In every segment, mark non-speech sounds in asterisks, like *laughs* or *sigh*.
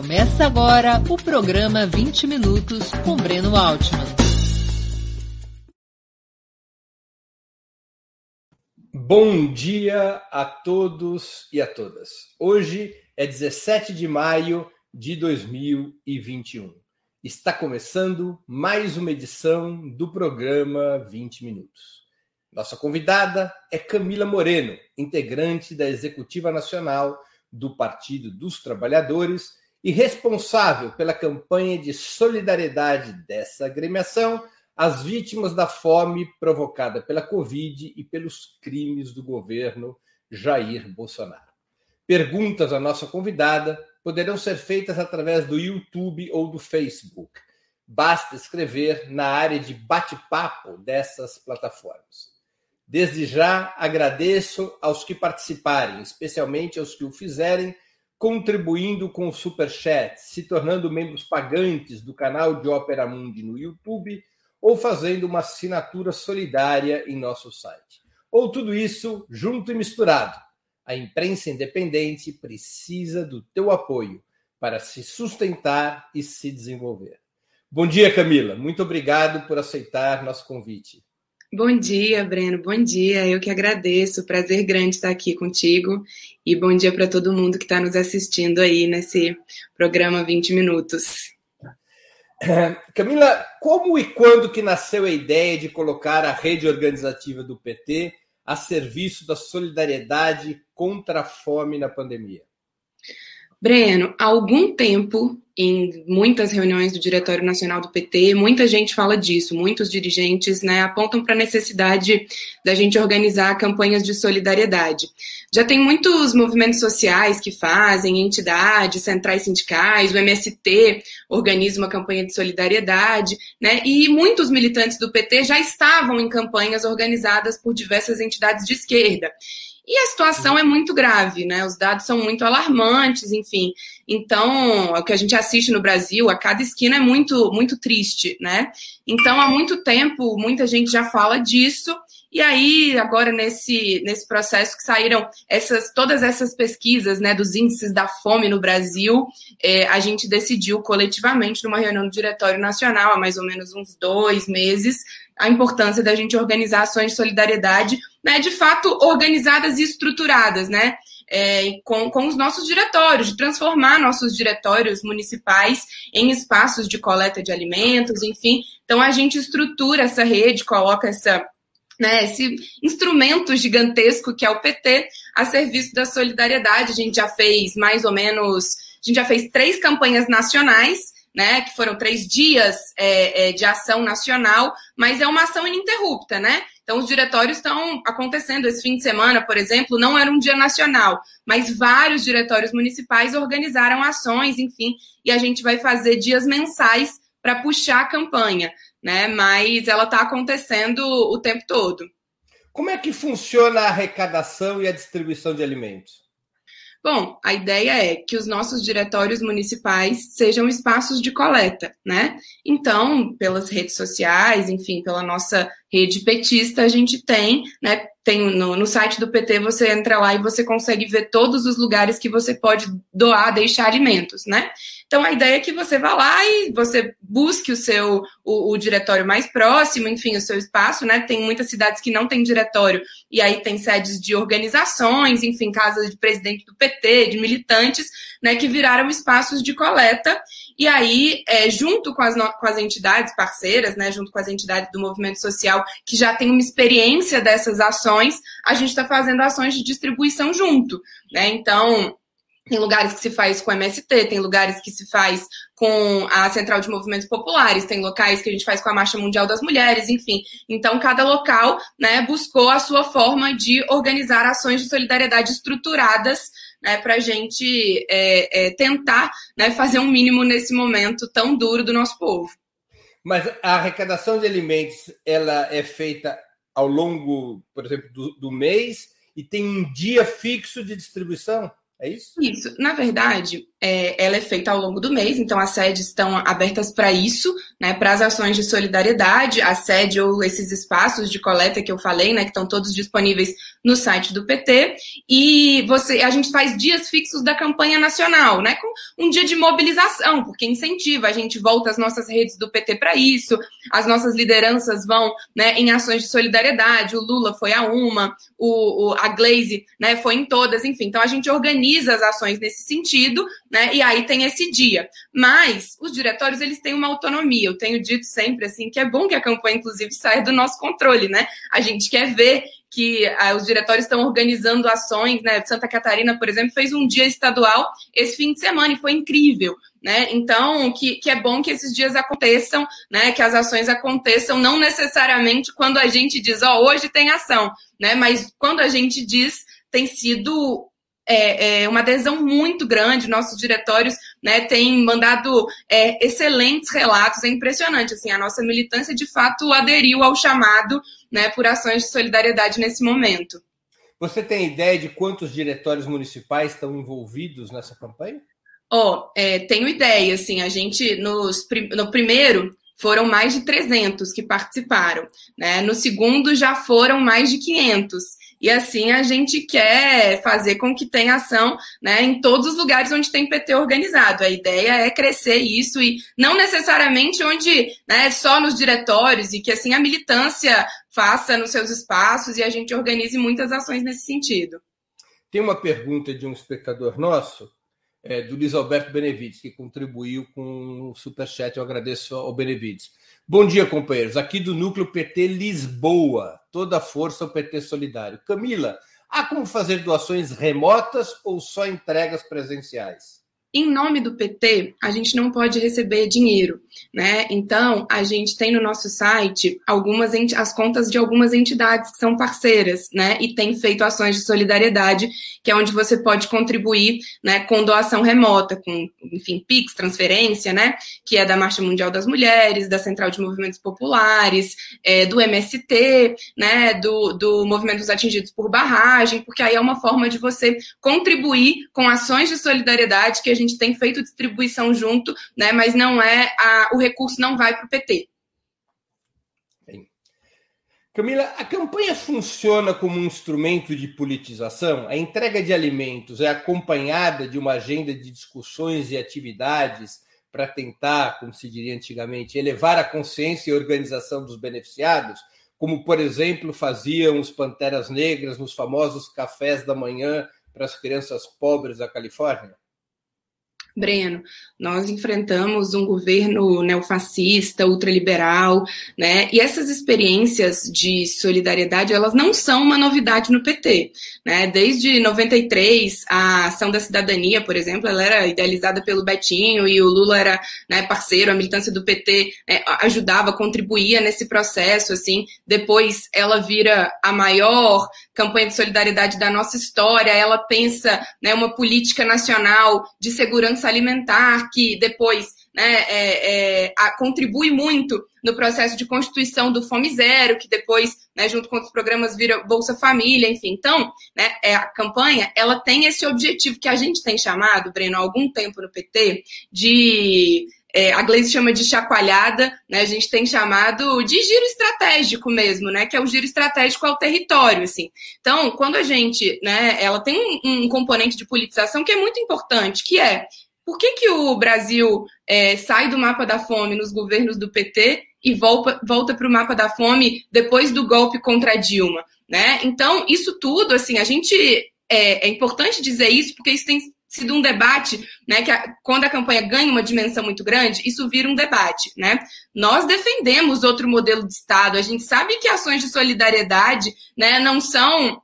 Começa agora o programa 20 Minutos com Breno Altman. Bom dia a todos e a todas. Hoje é 17 de maio de 2021. Está começando mais uma edição do programa 20 Minutos. Nossa convidada é Camila Moreno, integrante da Executiva Nacional do Partido dos Trabalhadores e responsável pela campanha de solidariedade dessa agremiação às vítimas da fome provocada pela Covid e pelos crimes do governo Jair Bolsonaro. Perguntas à nossa convidada poderão ser feitas através do YouTube ou do Facebook. Basta escrever na área de bate-papo dessas plataformas. Desde já agradeço aos que participarem, especialmente aos que o fizerem, contribuindo com o Super Chat, se tornando membros pagantes do canal de Ópera Mundi no YouTube ou fazendo uma assinatura solidária em nosso site. Ou tudo isso junto e misturado. A imprensa independente precisa do teu apoio para se sustentar e se desenvolver. Bom dia, Camila. Muito obrigado por aceitar nosso convite. Bom dia, Breno. Bom dia. Eu que agradeço. Prazer grande estar aqui contigo. E bom dia para todo mundo que está nos assistindo aí nesse programa 20 Minutos. *clears throat* Camila, como e quando que nasceu a ideia de colocar a rede organizativa do PT a serviço da solidariedade contra a fome na pandemia? Breno, há algum tempo, em muitas reuniões do Diretório Nacional do PT, muita gente fala disso, muitos dirigentes né, apontam para a necessidade da gente organizar campanhas de solidariedade. Já tem muitos movimentos sociais que fazem, entidades, centrais sindicais, o MST organiza uma campanha de solidariedade, né, e muitos militantes do PT já estavam em campanhas organizadas por diversas entidades de esquerda. E a situação é muito grave, né? Os dados são muito alarmantes, enfim. Então, o que a gente assiste no Brasil, a cada esquina é muito, muito triste, né? Então, há muito tempo, muita gente já fala disso. E aí, agora nesse, nesse processo que saíram essas, todas essas pesquisas né, dos índices da fome no Brasil, é, a gente decidiu coletivamente, numa reunião do Diretório Nacional, há mais ou menos uns dois meses, a importância da gente organizar ações de solidariedade, né, de fato organizadas e estruturadas, né, é, com, com os nossos diretórios, de transformar nossos diretórios municipais em espaços de coleta de alimentos, enfim. Então a gente estrutura essa rede, coloca essa né, esse instrumento gigantesco que é o PT a serviço da solidariedade. A gente já fez mais ou menos, a gente já fez três campanhas nacionais né? Que foram três dias é, é, de ação nacional, mas é uma ação ininterrupta, né? Então, os diretórios estão acontecendo. Esse fim de semana, por exemplo, não era um dia nacional, mas vários diretórios municipais organizaram ações, enfim, e a gente vai fazer dias mensais para puxar a campanha, né? Mas ela está acontecendo o tempo todo. Como é que funciona a arrecadação e a distribuição de alimentos? Bom, a ideia é que os nossos diretórios municipais sejam espaços de coleta, né? Então, pelas redes sociais, enfim, pela nossa rede petista, a gente tem, né? Tem no, no site do PT, você entra lá e você consegue ver todos os lugares que você pode doar, deixar alimentos, né? Então a ideia é que você vá lá e você busque o seu o, o, diretório mais próximo, enfim, o seu espaço, né? Tem muitas cidades que não têm diretório e aí tem sedes de organizações, enfim, casas de presidente do PT, de militantes, né, que viraram espaços de coleta. E aí, é, junto com as, com as entidades parceiras, né, junto com as entidades do movimento social que já têm uma experiência dessas ações, a gente está fazendo ações de distribuição junto, né? Então, tem lugares que se faz com MST, tem lugares que se faz com a Central de Movimentos Populares, tem locais que a gente faz com a Marcha Mundial das Mulheres, enfim. Então, cada local né, buscou a sua forma de organizar ações de solidariedade estruturadas né, para a gente é, é, tentar né, fazer um mínimo nesse momento tão duro do nosso povo. Mas a arrecadação de alimentos ela é feita ao longo, por exemplo, do, do mês e tem um dia fixo de distribuição? É isso? Isso. Na verdade, é, ela é feita ao longo do mês, então as sedes estão abertas para isso, né, para as ações de solidariedade, a sede ou esses espaços de coleta que eu falei, né, que estão todos disponíveis no site do PT, e você, a gente faz dias fixos da campanha nacional, né, com um dia de mobilização, porque incentiva, a gente volta às nossas redes do PT para isso, as nossas lideranças vão, né, em ações de solidariedade, o Lula foi a uma, o, o a Glaze, né, foi em todas, enfim, então a gente organiza as ações nesse sentido, né? E aí tem esse dia. Mas os diretórios eles têm uma autonomia. Eu tenho dito sempre assim que é bom que a campanha inclusive saia do nosso controle, né? A gente quer ver que ah, os diretórios estão organizando ações, né? Santa Catarina, por exemplo, fez um dia estadual esse fim de semana e foi incrível, né? Então, que, que é bom que esses dias aconteçam, né? Que as ações aconteçam, não necessariamente quando a gente diz, ó, oh, hoje tem ação, né? Mas quando a gente diz, tem sido é, é, uma adesão muito grande. Nossos diretórios né, têm mandado é, excelentes relatos. É impressionante. Assim, a nossa militância, de fato, aderiu ao chamado né, por ações de solidariedade nesse momento. Você tem ideia de quantos diretórios municipais estão envolvidos nessa campanha? Ó, oh, é, tenho ideia. Assim, a gente, nos, no primeiro, foram mais de 300 que participaram. Né? No segundo, já foram mais de 500. E assim a gente quer fazer com que tenha ação né, em todos os lugares onde tem PT organizado. A ideia é crescer isso e não necessariamente onde né, só nos diretórios e que assim a militância faça nos seus espaços e a gente organize muitas ações nesse sentido. Tem uma pergunta de um espectador nosso, é, do Luiz Alberto Benevides, que contribuiu com o Superchat. Eu agradeço ao Benevides. Bom dia, companheiros. Aqui do Núcleo PT Lisboa. Toda a força ao PT Solidário. Camila, há como fazer doações remotas ou só entregas presenciais? Em nome do PT, a gente não pode receber dinheiro, né? Então, a gente tem no nosso site algumas as contas de algumas entidades que são parceiras, né? E tem feito ações de solidariedade, que é onde você pode contribuir, né, com doação remota, com, enfim, Pix, transferência, né? Que é da Marcha Mundial das Mulheres, da Central de Movimentos Populares, é, do MST, né? Do, do Movimento dos Atingidos por Barragem, porque aí é uma forma de você contribuir com ações de solidariedade que a gente tem feito distribuição junto, né? Mas não é a, o recurso não vai para o PT. Camila, a campanha funciona como um instrumento de politização? A entrega de alimentos é acompanhada de uma agenda de discussões e atividades para tentar, como se diria antigamente, elevar a consciência e organização dos beneficiados, como, por exemplo, faziam os Panteras Negras nos famosos cafés da manhã para as crianças pobres da Califórnia? Breno, nós enfrentamos um governo neofascista, ultraliberal, né? E essas experiências de solidariedade, elas não são uma novidade no PT, né? Desde 93, a ação da cidadania, por exemplo, ela era idealizada pelo Betinho e o Lula era né, parceiro, a militância do PT né, ajudava, contribuía nesse processo, assim. Depois ela vira a maior campanha de solidariedade da nossa história, ela pensa né, uma política nacional de segurança alimentar que depois né, é, é, a, contribui muito no processo de constituição do Fome Zero, que depois, né, junto com os programas, vira Bolsa Família, enfim. Então, né, é, a campanha, ela tem esse objetivo que a gente tem chamado, Breno, há algum tempo no PT, de é, a Gleice chama de chacoalhada, né? A gente tem chamado de giro estratégico mesmo, né? Que é o giro estratégico ao território, assim. Então, quando a gente, né? Ela tem um, um componente de politização que é muito importante, que é por que, que o Brasil é, sai do mapa da fome nos governos do PT e volta, volta para o mapa da fome depois do golpe contra Dilma, né? Então, isso tudo, assim, a gente é, é importante dizer isso porque isso tem sido um debate, né, que a, quando a campanha ganha uma dimensão muito grande, isso vira um debate, né? Nós defendemos outro modelo de Estado, a gente sabe que ações de solidariedade, né, não são,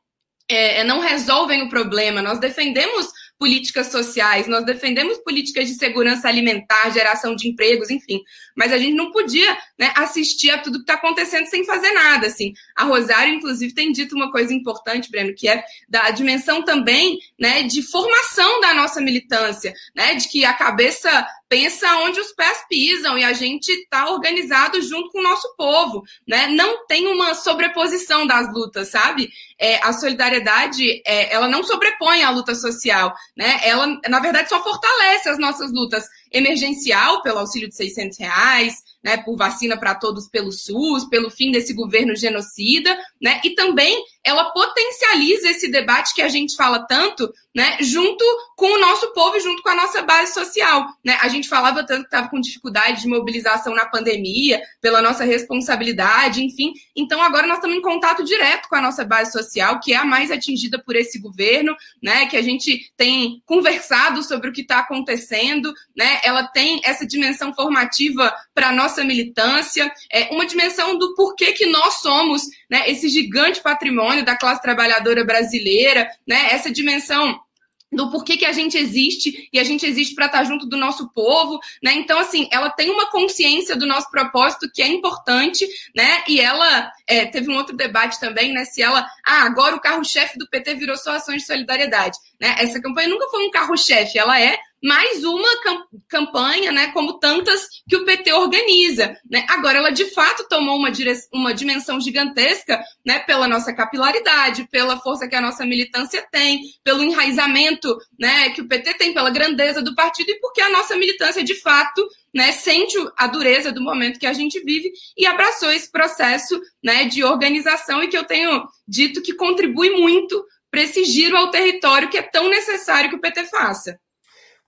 é, não resolvem o problema, nós defendemos políticas sociais, nós defendemos políticas de segurança alimentar, geração de empregos, enfim. Mas a gente não podia né, assistir a tudo que está acontecendo sem fazer nada. Assim. A Rosário, inclusive, tem dito uma coisa importante, Breno, que é da dimensão também né, de formação da nossa militância, né, de que a cabeça pensa onde os pés pisam e a gente está organizado junto com o nosso povo, né? Não tem uma sobreposição das lutas, sabe? É, a solidariedade, é, ela não sobrepõe a luta social, né? Ela, na verdade, só fortalece as nossas lutas emergencial pelo auxílio de 600 reais, né, por vacina para todos pelo SUS, pelo fim desse governo genocida, né, e também ela potencializa esse debate que a gente fala tanto, né, junto com o nosso povo junto com a nossa base social, né? A gente falava tanto que estava com dificuldade de mobilização na pandemia, pela nossa responsabilidade, enfim. Então agora nós estamos em contato direto com a nossa base social, que é a mais atingida por esse governo, né, que a gente tem conversado sobre o que está acontecendo, né? Ela tem essa dimensão formativa para a nossa militância, é uma dimensão do porquê que nós somos né, esse gigante patrimônio da classe trabalhadora brasileira, né, essa dimensão do porquê que a gente existe e a gente existe para estar tá junto do nosso povo, né? Então, assim, ela tem uma consciência do nosso propósito que é importante, né? E ela é, teve um outro debate também, né? Se ela, ah, agora o carro-chefe do PT virou só ações de solidariedade, né? Essa campanha nunca foi um carro-chefe, ela é mais uma campanha, né, como tantas que o PT organiza. Né? Agora, ela de fato tomou uma, uma dimensão gigantesca né, pela nossa capilaridade, pela força que a nossa militância tem, pelo enraizamento né, que o PT tem, pela grandeza do partido e porque a nossa militância, de fato, né, sente a dureza do momento que a gente vive e abraçou esse processo né, de organização e que eu tenho dito que contribui muito para esse giro ao território que é tão necessário que o PT faça.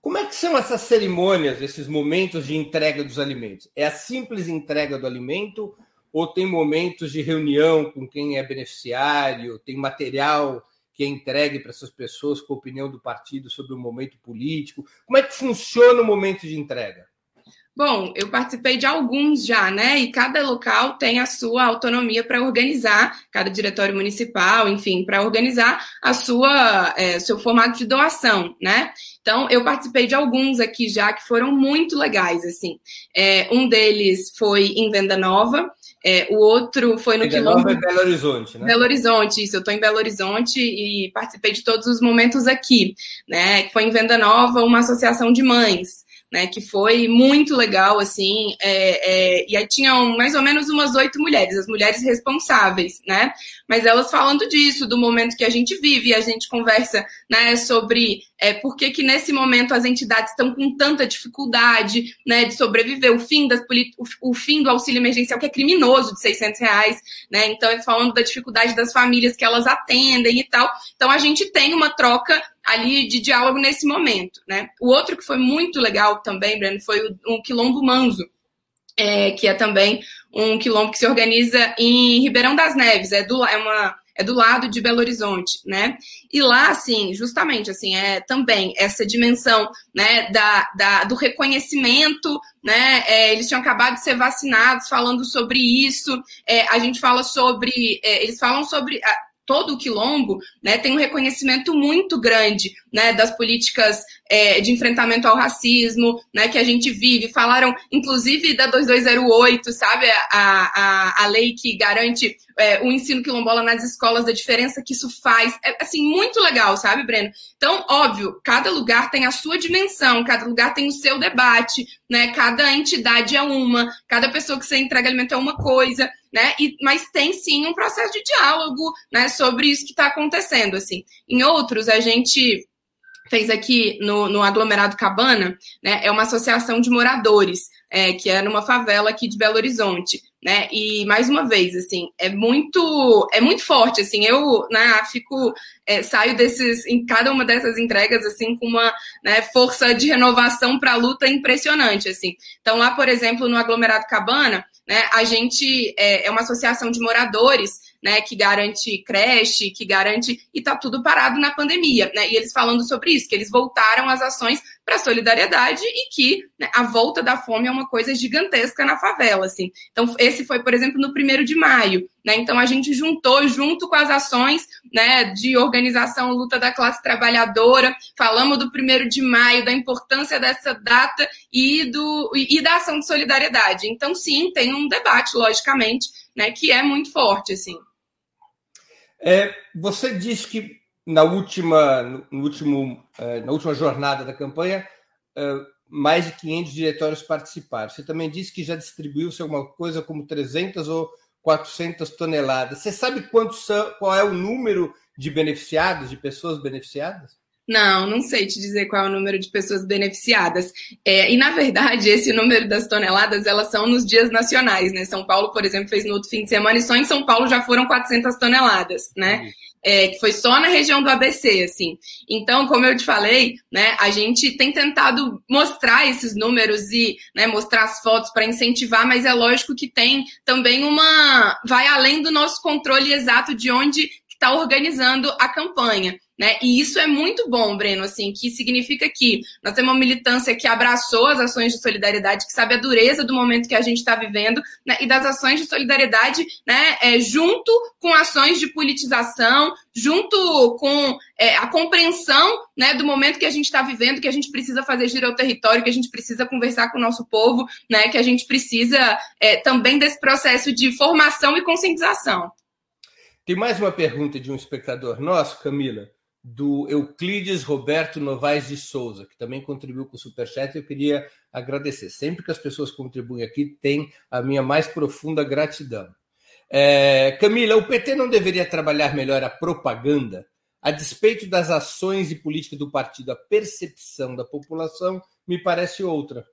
Como é que são essas cerimônias, esses momentos de entrega dos alimentos? É a simples entrega do alimento ou tem momentos de reunião com quem é beneficiário, tem material que é entregue para essas pessoas com a opinião do partido sobre o momento político? Como é que funciona o momento de entrega? Bom, eu participei de alguns já, né? E cada local tem a sua autonomia para organizar, cada diretório municipal, enfim, para organizar a sua é, seu formato de doação, né? Então, eu participei de alguns aqui já que foram muito legais, assim. É, um deles foi em Venda Nova, é, o outro foi no Venda Quilombo. Nova é Belo Horizonte, né? Belo Horizonte, isso. Eu estou em Belo Horizonte e participei de todos os momentos aqui, né? Foi em Venda Nova, uma associação de mães né, que foi muito legal, assim, é, é, e aí tinham mais ou menos umas oito mulheres, as mulheres responsáveis, né, mas elas falando disso, do momento que a gente vive, a gente conversa, né, sobre é, por que que nesse momento as entidades estão com tanta dificuldade, né, de sobreviver, o fim, das o, o fim do auxílio emergencial, que é criminoso, de 600 reais, né, então eles falando da dificuldade das famílias que elas atendem e tal, então a gente tem uma troca ali de diálogo nesse momento, né? O outro que foi muito legal também, Breno, foi o, um quilombo manso, é, que é também um quilombo que se organiza em Ribeirão das Neves, é do, é uma é do lado de Belo Horizonte, né? E lá, assim, justamente, assim, é também essa dimensão, né, da, da do reconhecimento, né? É, eles tinham acabado de ser vacinados, falando sobre isso. É, a gente fala sobre, é, eles falam sobre todo o quilombo, né, tem um reconhecimento muito grande né, das políticas é, de enfrentamento ao racismo né, que a gente vive. Falaram, inclusive, da 2208, sabe? A, a, a lei que garante é, o ensino quilombola nas escolas, da diferença que isso faz. É, assim, muito legal, sabe, Breno? Então, óbvio, cada lugar tem a sua dimensão, cada lugar tem o seu debate, né? Cada entidade é uma, cada pessoa que você entrega alimento é uma coisa, né? E, mas tem sim um processo de diálogo, né, sobre isso que está acontecendo, assim. Em outros, a gente fez aqui no, no aglomerado Cabana, né? É uma associação de moradores, é, que é numa favela aqui de Belo Horizonte, né? E mais uma vez, assim, é muito, é muito forte, assim. Eu, né, fico, é, saio desses, em cada uma dessas entregas, assim, com uma né, força de renovação para a luta impressionante, assim. Então, lá, por exemplo, no aglomerado Cabana, né, a gente é, é uma associação de moradores né, que garante creche, que garante. E tá tudo parado na pandemia, né? E eles falando sobre isso, que eles voltaram as ações para solidariedade e que né, a volta da fome é uma coisa gigantesca na favela, assim. Então, esse foi, por exemplo, no primeiro de maio, né? Então a gente juntou junto com as ações né, de organização luta da classe trabalhadora, falamos do primeiro de maio, da importância dessa data e, do, e da ação de solidariedade. Então, sim, tem um debate, logicamente, né, que é muito forte, assim. É, você disse que na última, no último, é, na última jornada da campanha, é, mais de 500 diretórios participaram. Você também disse que já distribuiu-se alguma coisa como 300 ou 400 toneladas. Você sabe quantos são, qual é o número de beneficiados, de pessoas beneficiadas? Não, não sei te dizer qual é o número de pessoas beneficiadas. É, e, na verdade, *laughs* esse número das toneladas, elas são nos dias nacionais, né? São Paulo, por exemplo, fez no outro fim de semana e só em São Paulo já foram 400 toneladas, né? Uhum. É, que foi só na região do ABC, assim. Então, como eu te falei, né, a gente tem tentado mostrar esses números e né, mostrar as fotos para incentivar, mas é lógico que tem também uma. vai além do nosso controle exato de onde está organizando a campanha. Né? E isso é muito bom, Breno, assim, que significa que nós temos uma militância que abraçou as ações de solidariedade, que sabe a dureza do momento que a gente está vivendo, né? e das ações de solidariedade, né, é, junto com ações de politização, junto com é, a compreensão né, do momento que a gente está vivendo, que a gente precisa fazer girar o território, que a gente precisa conversar com o nosso povo, né, que a gente precisa é, também desse processo de formação e conscientização. Tem mais uma pergunta de um espectador nosso, Camila do Euclides Roberto Novaes de Souza, que também contribuiu com o Superchat. Eu queria agradecer. Sempre que as pessoas contribuem aqui, tem a minha mais profunda gratidão. É, Camila, o PT não deveria trabalhar melhor a propaganda? A despeito das ações e política do partido, a percepção da população me parece outra.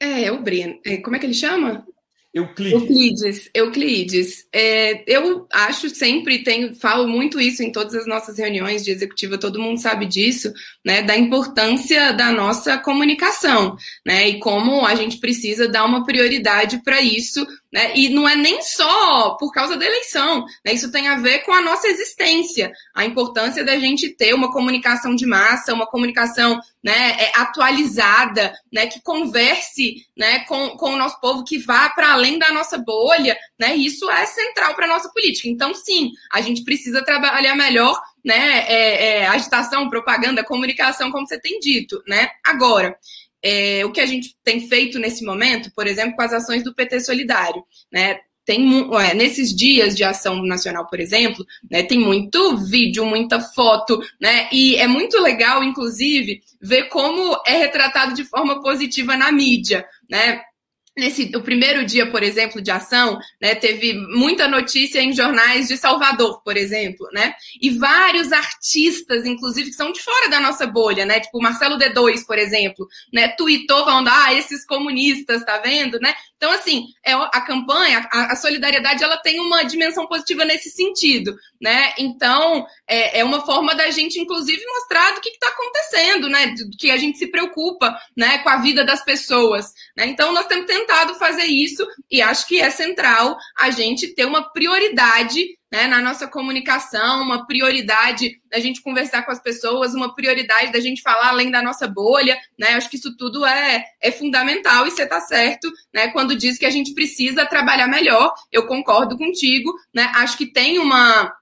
É, o Breno. É, como é que ele chama? Euclides. Euclides, Euclides. É, eu acho sempre, tenho, falo muito isso em todas as nossas reuniões de executiva, todo mundo sabe disso, né, da importância da nossa comunicação, né, e como a gente precisa dar uma prioridade para isso né? E não é nem só por causa da eleição, né? isso tem a ver com a nossa existência, a importância da gente ter uma comunicação de massa, uma comunicação né, é, atualizada, né, que converse né, com, com o nosso povo, que vá para além da nossa bolha, né? Isso é central para a nossa política. Então, sim, a gente precisa trabalhar melhor né, é, é, agitação, propaganda, comunicação, como você tem dito. Né? Agora, é, o que a gente tem feito nesse momento, por exemplo, com as ações do PT Solidário, né? Tem, é, nesses dias de ação nacional, por exemplo, né, tem muito vídeo, muita foto, né, e é muito legal, inclusive, ver como é retratado de forma positiva na mídia, né, Nesse, o primeiro dia, por exemplo, de ação, né, teve muita notícia em jornais de Salvador, por exemplo, né? E vários artistas, inclusive, que são de fora da nossa bolha, né? Tipo, Marcelo D2, por exemplo, né? Tweetou falando, ah, esses comunistas, tá vendo, né? Então, assim, é, a campanha, a, a solidariedade, ela tem uma dimensão positiva nesse sentido, né? Então, é, é uma forma da gente, inclusive, mostrar do que está acontecendo, né? Que a gente se preocupa, né? Com a vida das pessoas, né? Então, nós temos tentado fazer isso e acho que é central a gente ter uma prioridade né, na nossa comunicação, uma prioridade da gente conversar com as pessoas, uma prioridade da gente falar além da nossa bolha, né? Acho que isso tudo é, é fundamental e você está certo, né? Quando diz que a gente precisa trabalhar melhor, eu concordo contigo, né? Acho que tem uma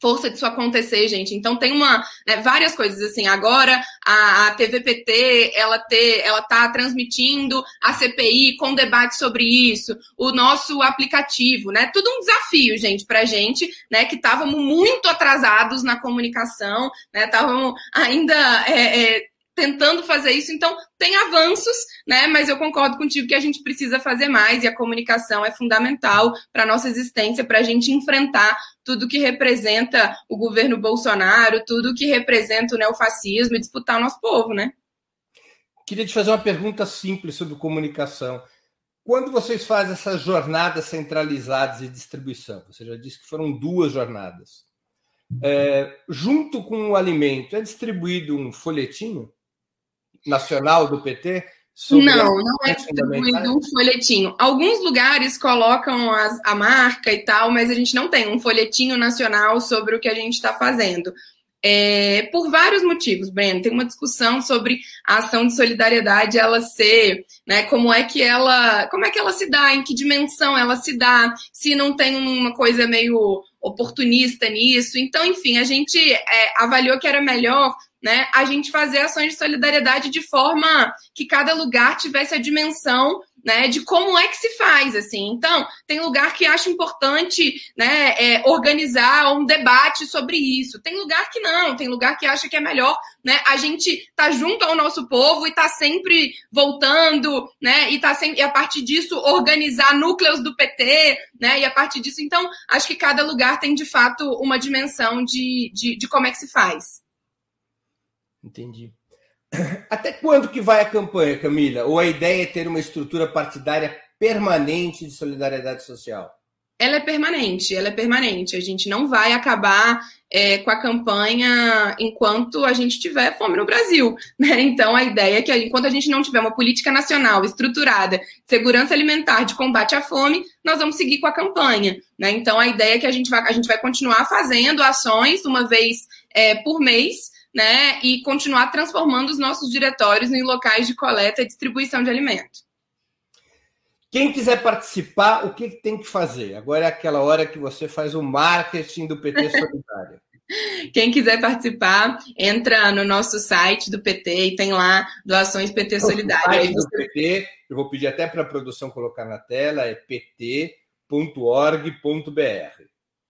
força disso acontecer, gente. Então tem uma né, várias coisas assim. Agora a, a TVPT ela ter, ela tá transmitindo a CPI com debate sobre isso, o nosso aplicativo, né? Tudo um desafio, gente, para gente, né? Que estávamos muito atrasados na comunicação, né? Estávamos ainda é, é, tentando fazer isso. Então, tem avanços, né? Mas eu concordo contigo que a gente precisa fazer mais e a comunicação é fundamental para a nossa existência, para a gente enfrentar tudo que representa o governo Bolsonaro, tudo que representa o neofascismo e disputar o nosso povo, né? Queria te fazer uma pergunta simples sobre comunicação. Quando vocês fazem essas jornadas centralizadas de distribuição, você já disse que foram duas jornadas, é, junto com o alimento, é distribuído um folhetinho? Nacional do PT? Não, não é distribuído um folhetinho. Alguns lugares colocam as, a marca e tal, mas a gente não tem um folhetinho nacional sobre o que a gente está fazendo. É, por vários motivos, Breno. Tem uma discussão sobre a ação de solidariedade, ela ser, né, como é que ela, como é que ela se dá, em que dimensão ela se dá, se não tem uma coisa meio oportunista nisso. Então, enfim, a gente é, avaliou que era melhor né, a gente fazer ações de solidariedade de forma que cada lugar tivesse a dimensão né, de como é que se faz, assim. Então, tem lugar que acha importante, né, é, organizar um debate sobre isso. Tem lugar que não, tem lugar que acha que é melhor, né, a gente tá junto ao nosso povo e tá sempre voltando, né, e tá sempre, e a partir disso organizar núcleos do PT, né, e a partir disso, então, acho que cada lugar tem de fato uma dimensão de, de, de como é que se faz. Entendi. *coughs* Até quando que vai a campanha, Camila? Ou a ideia é ter uma estrutura partidária permanente de solidariedade social? Ela é permanente, ela é permanente. A gente não vai acabar é, com a campanha enquanto a gente tiver fome no Brasil. *laughs* Né? Então, a ideia é que enquanto a gente não tiver uma política nacional estruturada segurança alimentar, de combate à fome, nós vamos seguir com a campanha. Né? Então, a ideia é que a gente vai, a gente vai continuar fazendo ações uma vez é, por mês né, e continuar transformando os nossos diretórios em locais de coleta e distribuição de alimentos. Quem quiser participar, o que tem que fazer? Agora é aquela hora que você faz o marketing do PT Solidário. *laughs* Quem quiser participar, entra no nosso site do PT e tem lá doações PT Solidário. O site do PT, eu vou pedir até para a produção colocar na tela, é pt.org.br.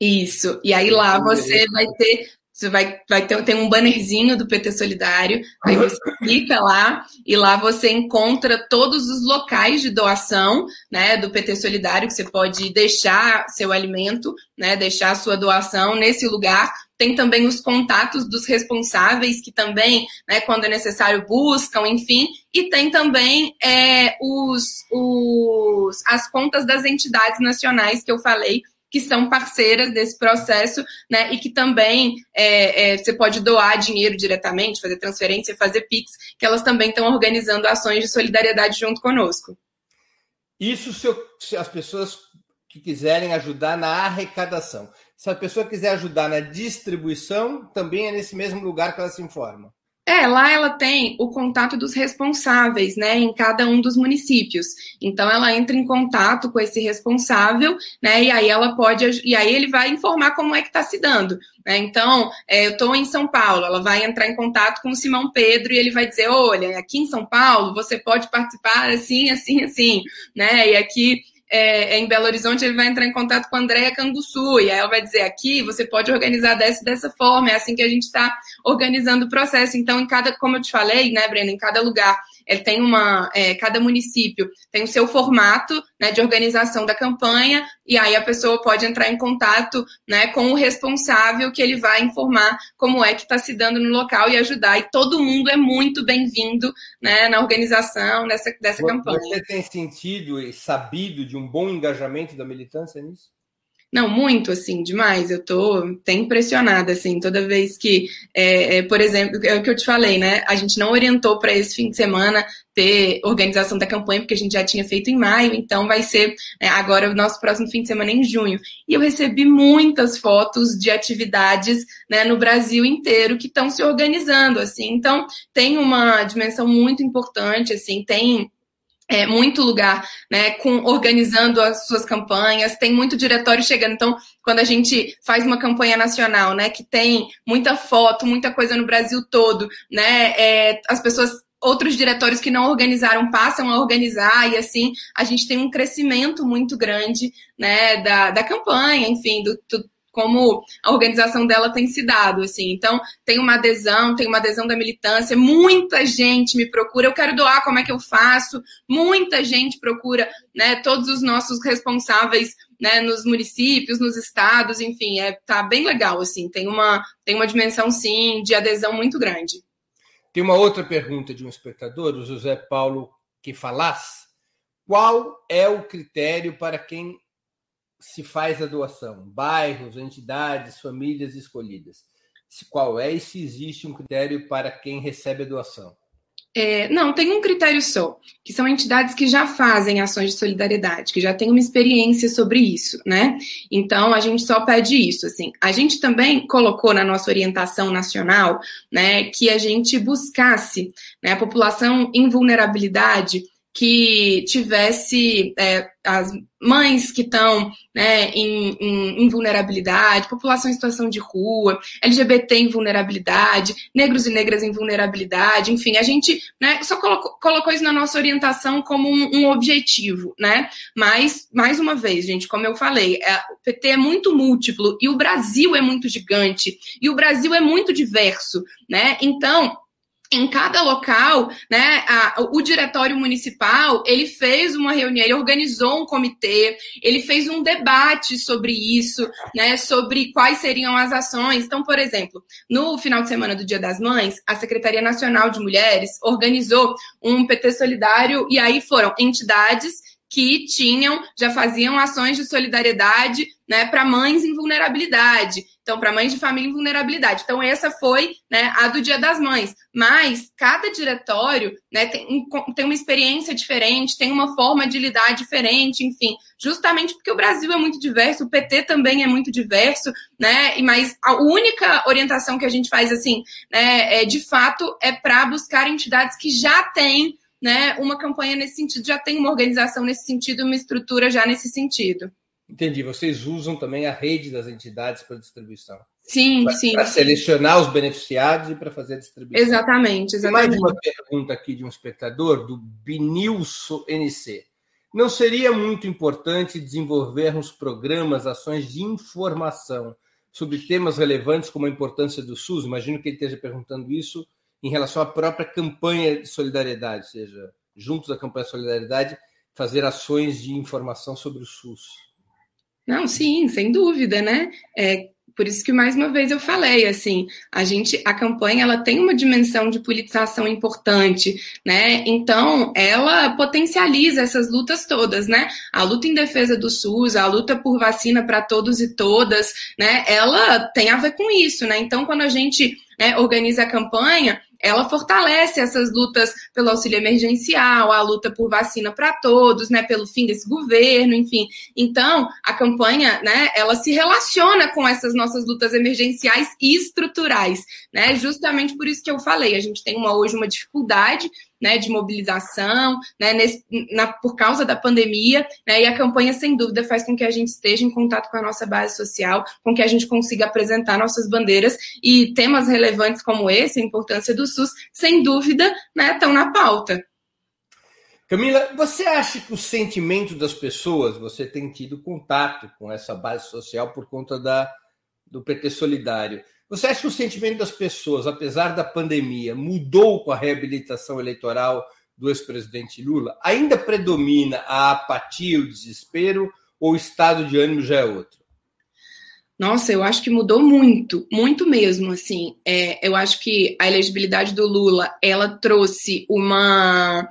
Isso. E aí lá você vai ter você vai, vai ter tem um bannerzinho do PT Solidário, aí você clica lá e lá você encontra todos os locais de doação, né, do PT Solidário que você pode deixar seu alimento, né, deixar sua doação nesse lugar. Tem também os contatos dos responsáveis que também, né, quando é necessário buscam, enfim, e tem também é, os, os as contas das entidades nacionais que eu falei que são parceiras desse processo, né? E que também é, é, você pode doar dinheiro diretamente, fazer transferência, fazer PIX, que elas também estão organizando ações de solidariedade junto conosco. Isso se, eu, se as pessoas que quiserem ajudar na arrecadação. Se a pessoa quiser ajudar na distribuição, também é nesse mesmo lugar que ela se informa. É, lá ela tem o contato dos responsáveis, né, em cada um dos municípios. Então ela entra em contato com esse responsável, né, e aí ela pode, e aí ele vai informar como é que está se dando. Né? Então, é, eu estou em São Paulo, ela vai entrar em contato com o Simão Pedro e ele vai dizer, olha, aqui em São Paulo você pode participar assim, assim, assim, né? E aqui é, é, em Belo Horizonte, ele vai entrar em contato com a Andréia Canguçu, e aí ela vai dizer, aqui você pode organizar dessa dessa forma, é assim que a gente está organizando o processo. Então, em cada, como eu te falei, né, Brenda, em cada lugar ele tem uma, é, cada município tem o seu formato né, de organização da campanha, e aí a pessoa pode entrar em contato né, com o responsável que ele vai informar como é que está se dando no local e ajudar. E todo mundo é muito bem-vindo né, na organização dessa, dessa Você campanha. Você tem sentido e sabido de um bom engajamento da militância nisso? Não, muito, assim, demais. Eu tô até impressionada, assim, toda vez que, é, é, por exemplo, é o que eu te falei, né? A gente não orientou para esse fim de semana ter organização da campanha, porque a gente já tinha feito em maio, então vai ser né, agora o nosso próximo fim de semana em junho. E eu recebi muitas fotos de atividades né, no Brasil inteiro que estão se organizando, assim. Então, tem uma dimensão muito importante, assim, tem é, muito lugar, né, com organizando as suas campanhas, tem muito diretório chegando. Então, quando a gente faz uma campanha nacional, né, que tem muita foto, muita coisa no Brasil todo, né, é, as pessoas outros diretórios que não organizaram passam a organizar e assim a gente tem um crescimento muito grande né da, da campanha enfim do, do como a organização dela tem se dado, assim. Então, tem uma adesão, tem uma adesão da militância, muita gente me procura, eu quero doar, como é que eu faço? Muita gente procura, né, todos os nossos responsáveis, né, nos municípios, nos estados, enfim, é, tá bem legal, assim, tem uma, tem uma dimensão, sim, de adesão muito grande. Tem uma outra pergunta de um espectador, o José Paulo que falas. Qual é o critério para quem se faz a doação? Bairros, entidades, famílias escolhidas. Qual é e se existe um critério para quem recebe a doação? É, não, tem um critério só, que são entidades que já fazem ações de solidariedade, que já têm uma experiência sobre isso, né? Então a gente só pede isso, assim. A gente também colocou na nossa orientação nacional, né, que a gente buscasse, né, a população em vulnerabilidade que tivesse é, as mães que estão né, em, em, em, vulnerabilidade, população em situação de rua, LGBT em vulnerabilidade, negros e negras em vulnerabilidade, enfim, a gente né, só colocou, colocou, isso na nossa orientação como um, um, objetivo, né? Mas, mais uma vez, gente, como eu falei, é, o PT é muito múltiplo e o Brasil é muito gigante e o Brasil é muito diverso, né? Então, em cada local, né, a, o diretório municipal, ele fez uma reunião, ele organizou um comitê, ele fez um debate sobre isso, né, sobre quais seriam as ações. Então, por exemplo, no final de semana do Dia das Mães, a Secretaria Nacional de Mulheres organizou um PT solidário e aí foram entidades que tinham, já faziam ações de solidariedade né, para mães em vulnerabilidade. Então, para mães de família em vulnerabilidade. Então, essa foi né, a do Dia das Mães. Mas cada diretório né, tem, tem uma experiência diferente, tem uma forma de lidar diferente, enfim, justamente porque o Brasil é muito diverso, o PT também é muito diverso, né? Mas a única orientação que a gente faz assim, né, é, de fato, é para buscar entidades que já têm né, uma campanha nesse sentido, já tem uma organização nesse sentido, uma estrutura já nesse sentido. Entendi. Vocês usam também a rede das entidades para distribuição. Sim, pra, sim. Para selecionar os beneficiados e para fazer a distribuição. Exatamente, exatamente. mais uma pergunta aqui de um espectador, do Binilso NC. Não seria muito importante desenvolvermos programas, ações de informação sobre temas relevantes como a importância do SUS? Imagino que ele esteja perguntando isso em relação à própria campanha de solidariedade, seja, juntos da campanha de solidariedade, fazer ações de informação sobre o SUS. Não, sim, sem dúvida, né? É, por isso que mais uma vez eu falei, assim, a gente, a campanha, ela tem uma dimensão de politização importante, né? Então, ela potencializa essas lutas todas, né? A luta em defesa do SUS, a luta por vacina para todos e todas, né? Ela tem a ver com isso, né? Então, quando a gente né, organiza a campanha, ela fortalece essas lutas pelo auxílio emergencial, a luta por vacina para todos, né, pelo fim desse governo, enfim. Então, a campanha, né, ela se relaciona com essas nossas lutas emergenciais e estruturais, né? Justamente por isso que eu falei, a gente tem uma, hoje uma dificuldade né, de mobilização, né, nesse, na, por causa da pandemia, né, e a campanha, sem dúvida, faz com que a gente esteja em contato com a nossa base social, com que a gente consiga apresentar nossas bandeiras e temas relevantes como esse, a importância do SUS, sem dúvida, né, estão na pauta. Camila, você acha que o sentimento das pessoas, você tem tido contato com essa base social por conta da, do PT Solidário, você acha que o sentimento das pessoas, apesar da pandemia, mudou com a reabilitação eleitoral do ex-presidente Lula? Ainda predomina a apatia, o desespero, ou o estado de ânimo já é outro? Nossa, eu acho que mudou muito, muito mesmo, assim. É, eu acho que a elegibilidade do Lula, ela trouxe uma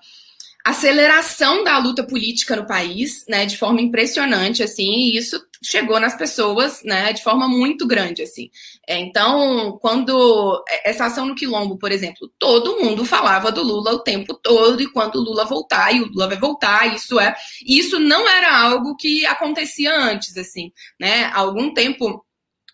aceleração da luta política no país, né, de forma impressionante, assim, e isso chegou nas pessoas, né, de forma muito grande, assim. É, então, quando essa ação no Quilombo, por exemplo, todo mundo falava do Lula o tempo todo e quando o Lula voltar e o Lula vai voltar, isso é, isso não era algo que acontecia antes, assim, né? Há algum tempo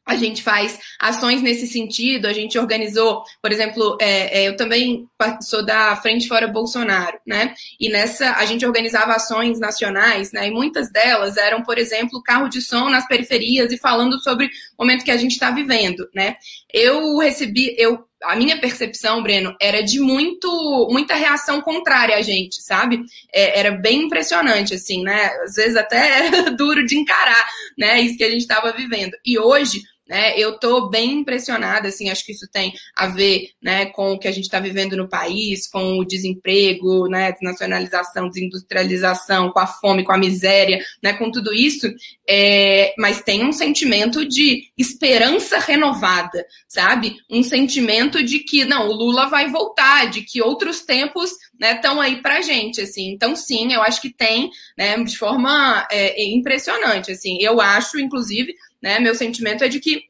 a gente faz ações nesse sentido, a gente organizou, por exemplo, é, é, eu também sou da Frente Fora Bolsonaro, né? E nessa a gente organizava ações nacionais, né? E muitas delas eram, por exemplo, carro de som nas periferias e falando sobre o momento que a gente está vivendo, né? Eu recebi, eu a minha percepção, Breno, era de muito, muita reação contrária a gente, sabe? É, era bem impressionante, assim, né? Às vezes até *laughs* era duro de encarar, né? Isso que a gente estava vivendo. E hoje, né? Eu estou bem impressionada, assim, acho que isso tem a ver né, com o que a gente está vivendo no país, com o desemprego, né, desnacionalização, desindustrialização, com a fome, com a miséria, né, com tudo isso, é, mas tem um sentimento de esperança renovada, sabe? Um sentimento de que, não, o Lula vai voltar, de que outros tempos estão né, aí para gente, assim. Então, sim, eu acho que tem, né, de forma é, impressionante, assim. Eu acho, inclusive, né? Meu sentimento é de que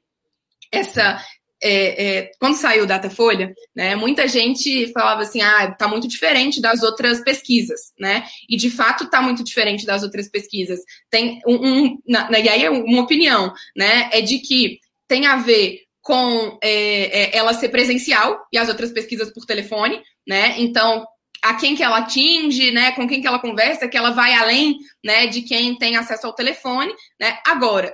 essa é, é, quando saiu o Datafolha, né, muita gente falava assim, ah, tá muito diferente das outras pesquisas, né? E de fato tá muito diferente das outras pesquisas. Tem um, um na, e aí é uma opinião, né? É de que tem a ver com é, é ela ser presencial e as outras pesquisas por telefone, né? Então a quem que ela atinge, né, com quem que ela conversa, que ela vai além, né, de quem tem acesso ao telefone, né? Agora,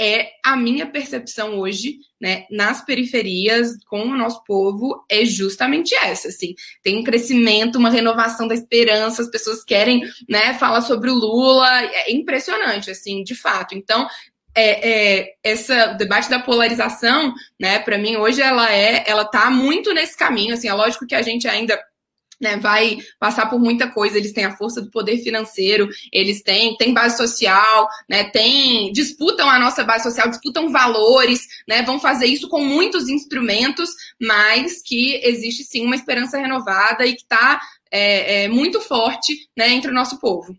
é a minha percepção hoje, né, nas periferias com o nosso povo é justamente essa, assim. Tem um crescimento, uma renovação da esperança, as pessoas querem, né, falar sobre o Lula, é impressionante, assim, de fato. Então, é, é, essa debate da polarização, né, para mim hoje ela é, ela tá muito nesse caminho, assim, é lógico que a gente ainda né, vai passar por muita coisa. Eles têm a força do poder financeiro, eles têm, têm base social, né, têm, disputam a nossa base social, disputam valores, né, vão fazer isso com muitos instrumentos, mas que existe sim uma esperança renovada e que está é, é, muito forte né, entre o nosso povo.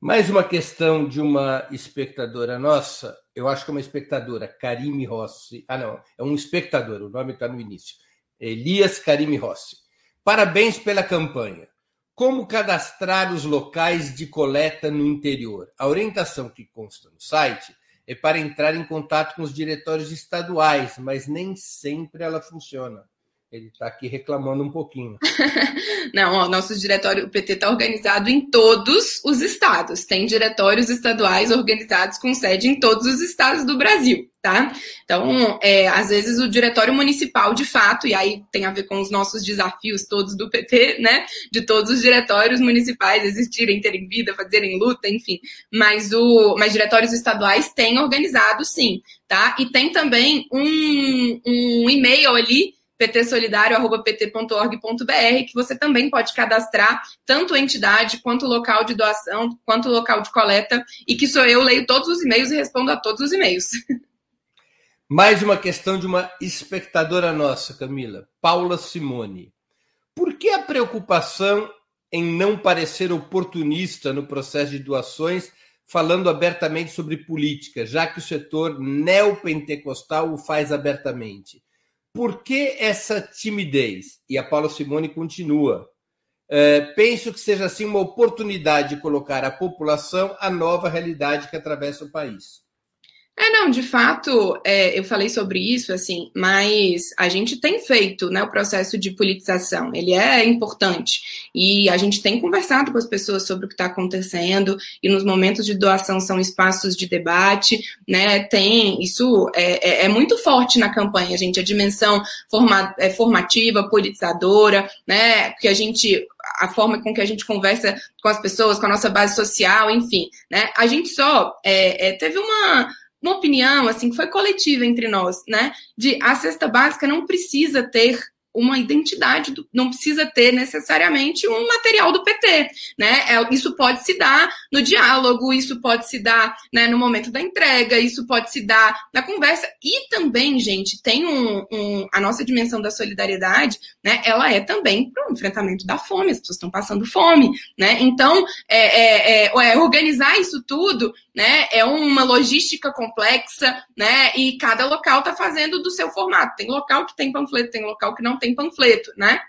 Mais uma questão de uma espectadora nossa, eu acho que é uma espectadora, Karime Rossi. Ah, não, é um espectador, o nome está no início. Elias Karime Rossi. Parabéns pela campanha. Como cadastrar os locais de coleta no interior? A orientação que consta no site é para entrar em contato com os diretórios estaduais, mas nem sempre ela funciona. Ele está aqui reclamando um pouquinho. *laughs* Não, o nosso diretório, o PT está organizado em todos os estados. Tem diretórios estaduais organizados com sede em todos os estados do Brasil, tá? Então, é, às vezes o diretório municipal, de fato, e aí tem a ver com os nossos desafios todos do PT, né? De todos os diretórios municipais existirem, terem vida, fazerem luta, enfim. Mas, o, mas diretórios estaduais têm organizado, sim, tá? E tem também um, um e-mail ali ptsolidario.pt.org.br, que você também pode cadastrar tanto a entidade, quanto local de doação, quanto local de coleta, e que sou eu, leio todos os e-mails e respondo a todos os e-mails. *laughs* Mais uma questão de uma espectadora nossa, Camila, Paula Simone. Por que a preocupação em não parecer oportunista no processo de doações, falando abertamente sobre política, já que o setor neopentecostal o faz abertamente? Por que essa timidez? E a Paula Simone continua. É, penso que seja assim uma oportunidade de colocar a população à nova realidade que atravessa o país. É, não, de fato, é, eu falei sobre isso, assim, mas a gente tem feito né, o processo de politização, ele é importante. E a gente tem conversado com as pessoas sobre o que está acontecendo, e nos momentos de doação são espaços de debate, né? Tem, isso é, é, é muito forte na campanha, gente, a dimensão forma, é, formativa, politizadora, né? Que a gente a forma com que a gente conversa com as pessoas, com a nossa base social, enfim, né? A gente só é, é, teve uma uma opinião assim que foi coletiva entre nós, né? De a cesta básica não precisa ter uma identidade, do, não precisa ter necessariamente um material do PT, né? É, isso pode se dar no diálogo, isso pode se dar né, no momento da entrega, isso pode se dar na conversa. E também, gente, tem um, um a nossa dimensão da solidariedade, né? Ela é também para o enfrentamento da fome, as pessoas estão passando fome, né? Então, é, é, é, é organizar isso tudo né? É uma logística complexa, né? E cada local está fazendo do seu formato. Tem local que tem panfleto, tem local que não tem panfleto, né?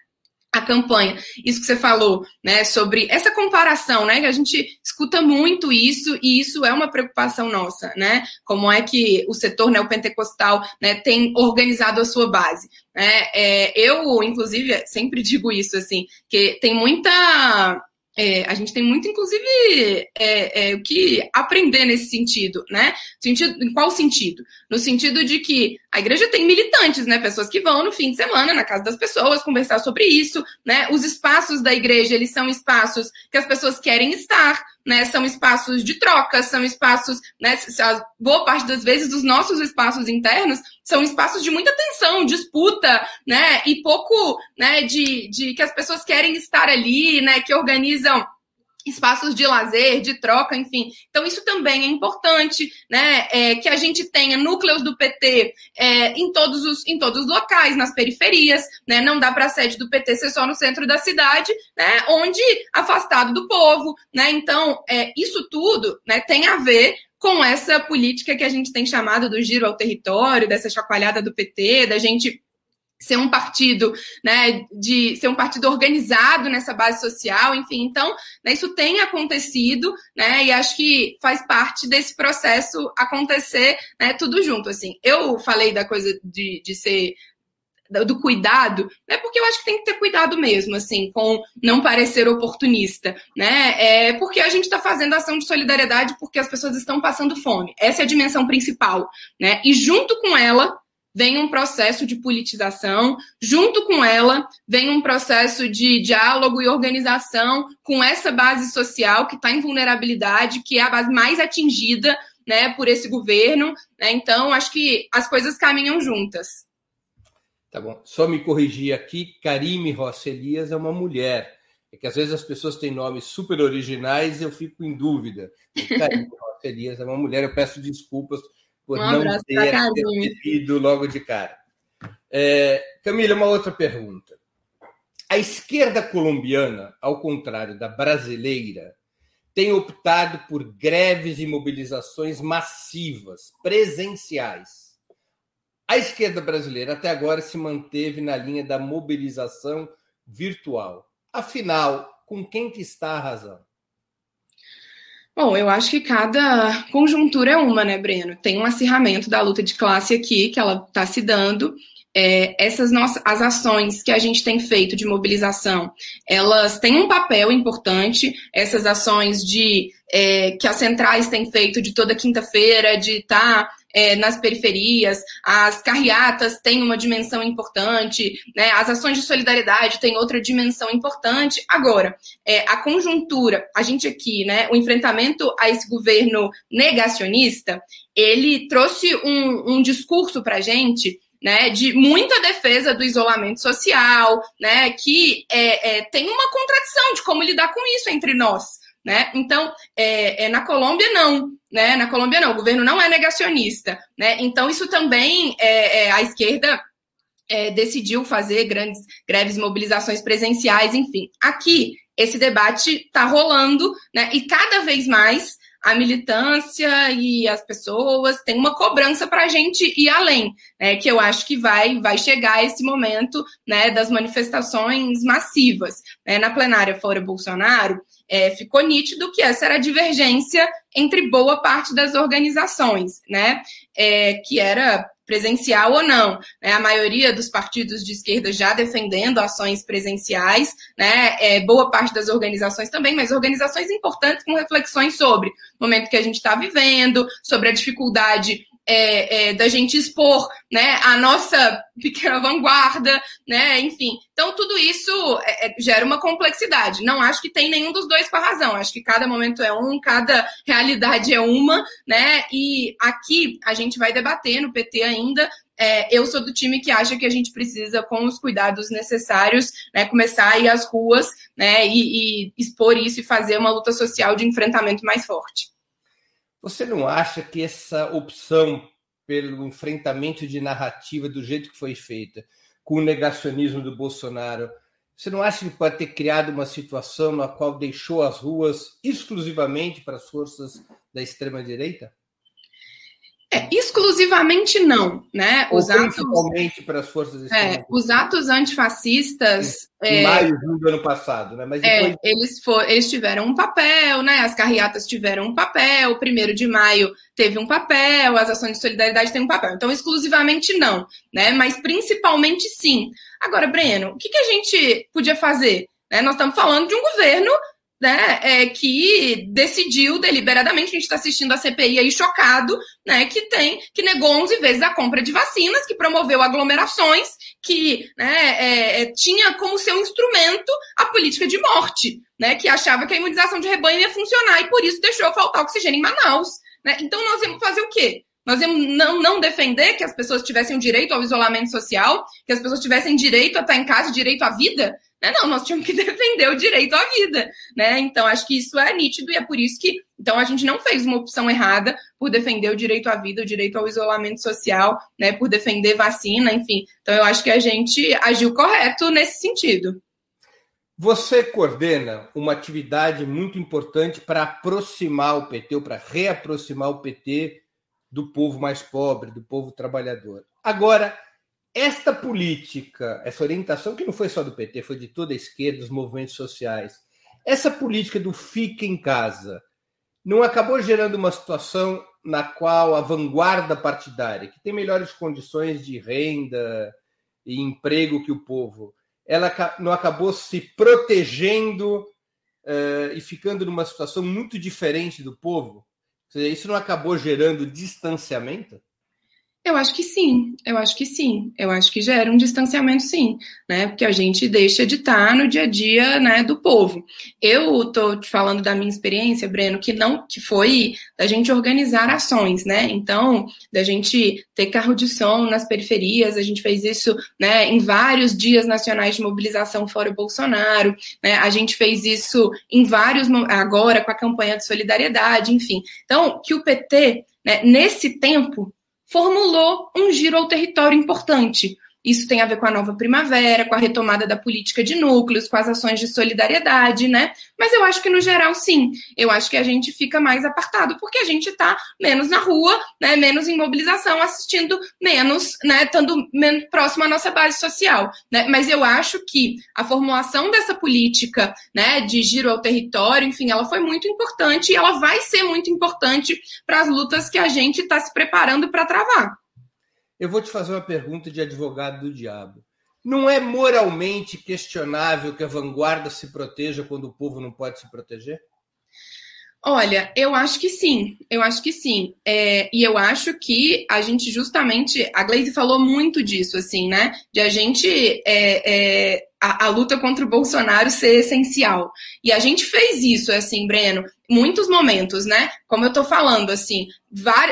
A campanha, isso que você falou, né, sobre essa comparação, né, que a gente escuta muito isso e isso é uma preocupação nossa, né, como é que o setor neopentecostal, né, tem organizado a sua base, né, é, eu, inclusive, sempre digo isso, assim, que tem muita é, a gente tem muito, inclusive, é, é, o que aprender nesse sentido, né? Sentido, em qual sentido? No sentido de que a igreja tem militantes, né? Pessoas que vão no fim de semana na casa das pessoas conversar sobre isso, né? Os espaços da igreja, eles são espaços que as pessoas querem estar, né? São espaços de troca, são espaços, né? Boa parte das vezes os nossos espaços internos são espaços de muita tensão, disputa, né? E pouco, né? De, de que as pessoas querem estar ali, né? Que organizam espaços de lazer, de troca, enfim. Então, isso também é importante, né? É, que a gente tenha núcleos do PT é, em, todos os, em todos os locais, nas periferias, né? Não dá para a sede do PT ser só no centro da cidade, né? Onde afastado do povo, né? Então, é, isso tudo né, tem a ver com essa política que a gente tem chamado do giro ao território, dessa chacoalhada do PT, da gente ser um partido, né, de ser um partido organizado nessa base social, enfim, então, né, isso tem acontecido, né, e acho que faz parte desse processo acontecer, né, tudo junto, assim. Eu falei da coisa de, de ser do cuidado, né? Porque eu acho que tem que ter cuidado mesmo, assim, com não parecer oportunista, né? É porque a gente está fazendo ação de solidariedade porque as pessoas estão passando fome. Essa é a dimensão principal, né? E junto com ela vem um processo de politização, junto com ela vem um processo de diálogo e organização com essa base social que está em vulnerabilidade, que é a base mais atingida né, por esse governo. Né? Então, acho que as coisas caminham juntas. Tá bom. Só me corrigir aqui, Karime Rossi Elias é uma mulher. É que às vezes as pessoas têm nomes super originais e eu fico em dúvida. *laughs* Karime Rossi Elias é uma mulher, eu peço desculpas por um não ter percebido logo de cara. É, Camila, uma outra pergunta. A esquerda colombiana, ao contrário da brasileira, tem optado por greves e mobilizações massivas, presenciais. A esquerda brasileira até agora se manteve na linha da mobilização virtual. Afinal, com quem que está a razão? Bom, eu acho que cada conjuntura é uma, né, Breno? Tem um acirramento da luta de classe aqui que ela está se dando. É, essas nossas as ações que a gente tem feito de mobilização, elas têm um papel importante. Essas ações de é, que as centrais têm feito de toda quinta-feira, de estar tá é, nas periferias, as carreatas têm uma dimensão importante, né, as ações de solidariedade têm outra dimensão importante. Agora, é, a conjuntura, a gente aqui, né, o enfrentamento a esse governo negacionista, ele trouxe um, um discurso para a gente né, de muita defesa do isolamento social, né, que é, é, tem uma contradição de como lidar com isso entre nós. Né? Então, é, é, na Colômbia, não. Né? Na Colômbia, não. O governo não é negacionista. Né? Então, isso também é, é a esquerda é, decidiu fazer grandes greves, mobilizações presenciais, enfim. Aqui, esse debate está rolando, né? E cada vez mais a militância e as pessoas têm uma cobrança para a gente ir além, né? Que eu acho que vai, vai chegar esse momento né, das manifestações massivas. Né? Na plenária fora Bolsonaro, é, ficou nítido que essa era a divergência entre boa parte das organizações, né? É, que era presencial ou não. Né? A maioria dos partidos de esquerda já defendendo ações presenciais, né? É, boa parte das organizações também, mas organizações importantes com reflexões sobre o momento que a gente está vivendo, sobre a dificuldade é, é, da gente expor né, a nossa *laughs* pequena vanguarda, né, enfim. Então, tudo isso é, é, gera uma complexidade. Não acho que tem nenhum dos dois com a razão. Acho que cada momento é um, cada realidade é uma, né? E aqui a gente vai debater no PT ainda. É, eu sou do time que acha que a gente precisa, com os cuidados necessários, né, começar a ir às ruas né, e, e expor isso e fazer uma luta social de enfrentamento mais forte. Você não acha que essa opção pelo enfrentamento de narrativa do jeito que foi feita, com o negacionismo do Bolsonaro, você não acha que pode ter criado uma situação na qual deixou as ruas exclusivamente para as forças da extrema-direita? É, exclusivamente não, né? Os Ou principalmente atos, para as forças é, Os atos antifascistas. Em, é, maio do ano passado, né? Mas é, depois... é, eles, for, eles tiveram um papel, né? As carreatas tiveram um papel, o primeiro de maio teve um papel, as ações de solidariedade têm um papel. Então, exclusivamente não, né? Mas principalmente sim. Agora, Breno, o que, que a gente podia fazer? Né? Nós estamos falando de um governo né, é, que decidiu deliberadamente, a gente está assistindo a CPI aí chocado, né, que tem, que negou 11 vezes a compra de vacinas, que promoveu aglomerações, que né, é, é, tinha como seu instrumento a política de morte, né, que achava que a imunização de rebanho ia funcionar e por isso deixou faltar oxigênio em Manaus. Né? Então nós vamos fazer o quê? Nós íamos não, não defender que as pessoas tivessem o direito ao isolamento social, que as pessoas tivessem direito a estar em casa, direito à vida? Né? Não, nós tínhamos que *laughs* defender o direito à vida. Né? Então, acho que isso é nítido e é por isso que então a gente não fez uma opção errada por defender o direito à vida, o direito ao isolamento social, né? por defender vacina, enfim. Então, eu acho que a gente agiu correto nesse sentido. Você coordena uma atividade muito importante para aproximar o PT, ou para reaproximar o PT do povo mais pobre, do povo trabalhador. Agora, esta política, essa orientação que não foi só do PT, foi de toda a esquerda, dos movimentos sociais, essa política do fica em casa, não acabou gerando uma situação na qual a vanguarda partidária, que tem melhores condições de renda, e emprego que o povo, ela não acabou se protegendo uh, e ficando numa situação muito diferente do povo? Isso não acabou gerando distanciamento? Eu acho que sim, eu acho que sim, eu acho que gera um distanciamento sim, né? Porque a gente deixa de estar no dia a dia, né, do povo. Eu tô te falando da minha experiência, Breno, que não que foi da gente organizar ações, né? Então, da gente ter carro de som nas periferias, a gente fez isso, né, em vários dias nacionais de mobilização fora o Bolsonaro, né? A gente fez isso em vários agora com a campanha de solidariedade, enfim. Então, que o PT, né, nesse tempo formulou um giro ao território importante, isso tem a ver com a nova primavera, com a retomada da política de núcleos, com as ações de solidariedade, né? Mas eu acho que, no geral, sim. Eu acho que a gente fica mais apartado porque a gente está menos na rua, né? menos em mobilização, assistindo menos, né? Estando menos próximo à nossa base social. Né? Mas eu acho que a formulação dessa política né, de giro ao território, enfim, ela foi muito importante e ela vai ser muito importante para as lutas que a gente está se preparando para travar. Eu vou te fazer uma pergunta de advogado do diabo. Não é moralmente questionável que a vanguarda se proteja quando o povo não pode se proteger? Olha, eu acho que sim, eu acho que sim. É, e eu acho que a gente justamente, a Glaze falou muito disso, assim, né? De a gente é, é, a, a, luta contra o Bolsonaro ser essencial. E a gente fez isso, assim, Breno, muitos momentos, né? Como eu tô falando, assim,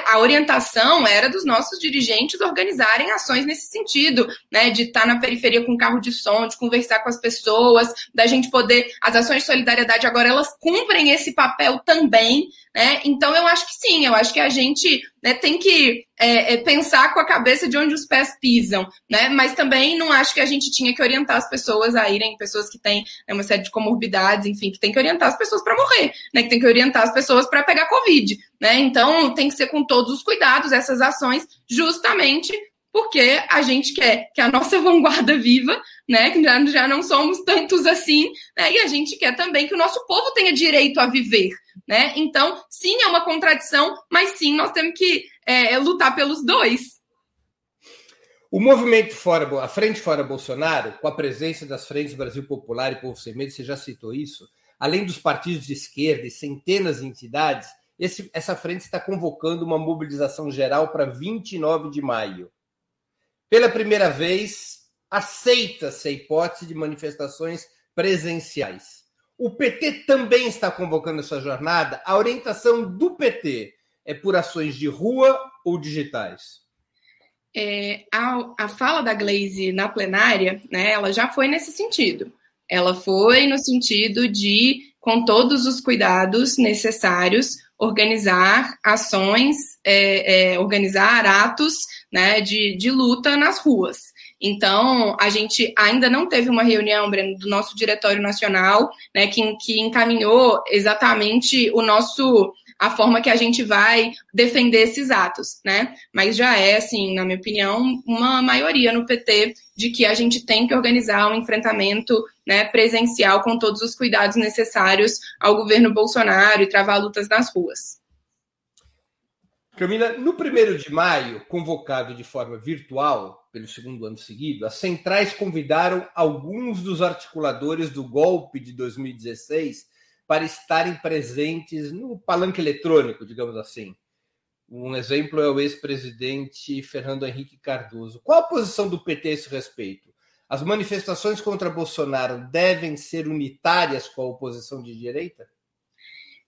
a orientação era dos nossos dirigentes organizarem ações nesse sentido, né? De estar tá na periferia com carro de som, de conversar com as pessoas, da gente poder. As ações de solidariedade agora elas cumprem esse papel também, né? Então eu acho que sim, eu acho que a gente né, tem que é, é, pensar com a cabeça de onde os pés pisam, né? Mas também não acho que a gente tinha que orientar as pessoas a irem, pessoas que têm né, uma série de comorbidades, enfim, que tem que orientar as pessoas para morrer, né? Que tem que orientar as pessoas para pegar Covid, né? Então tem que ser com todos os cuidados essas ações, justamente porque a gente quer que a nossa *laughs* vanguarda viva, né? Que já, já não somos tantos assim, né? E a gente quer também que o nosso povo tenha direito a viver, né? Então, sim, é uma contradição, mas sim, nós temos que é, é lutar pelos dois. O movimento fora, a frente fora Bolsonaro, com a presença das frentes Brasil Popular e Povo Sem Medo, você já citou isso, além dos partidos de esquerda e centenas de entidades, esse, essa frente está convocando uma mobilização geral para 29 de maio. Pela primeira vez, aceita-se a hipótese de manifestações presenciais. O PT também está convocando essa jornada. A orientação do PT é por ações de rua ou digitais? É, a, a fala da Glaze na plenária, né, ela já foi nesse sentido. Ela foi no sentido de, com todos os cuidados necessários, organizar ações, é, é, organizar atos né, de, de luta nas ruas. Então, a gente ainda não teve uma reunião, Breno, do nosso Diretório Nacional, né, que, que encaminhou exatamente o nosso a forma que a gente vai defender esses atos, né? Mas já é, assim, na minha opinião, uma maioria no PT de que a gente tem que organizar um enfrentamento né, presencial com todos os cuidados necessários ao governo Bolsonaro e travar lutas nas ruas. Camila, no primeiro de maio, convocado de forma virtual pelo segundo ano seguido, as centrais convidaram alguns dos articuladores do golpe de 2016 para estarem presentes no palanque eletrônico, digamos assim. Um exemplo é o ex-presidente Fernando Henrique Cardoso. Qual a posição do PT a esse respeito? As manifestações contra Bolsonaro devem ser unitárias com a oposição de direita?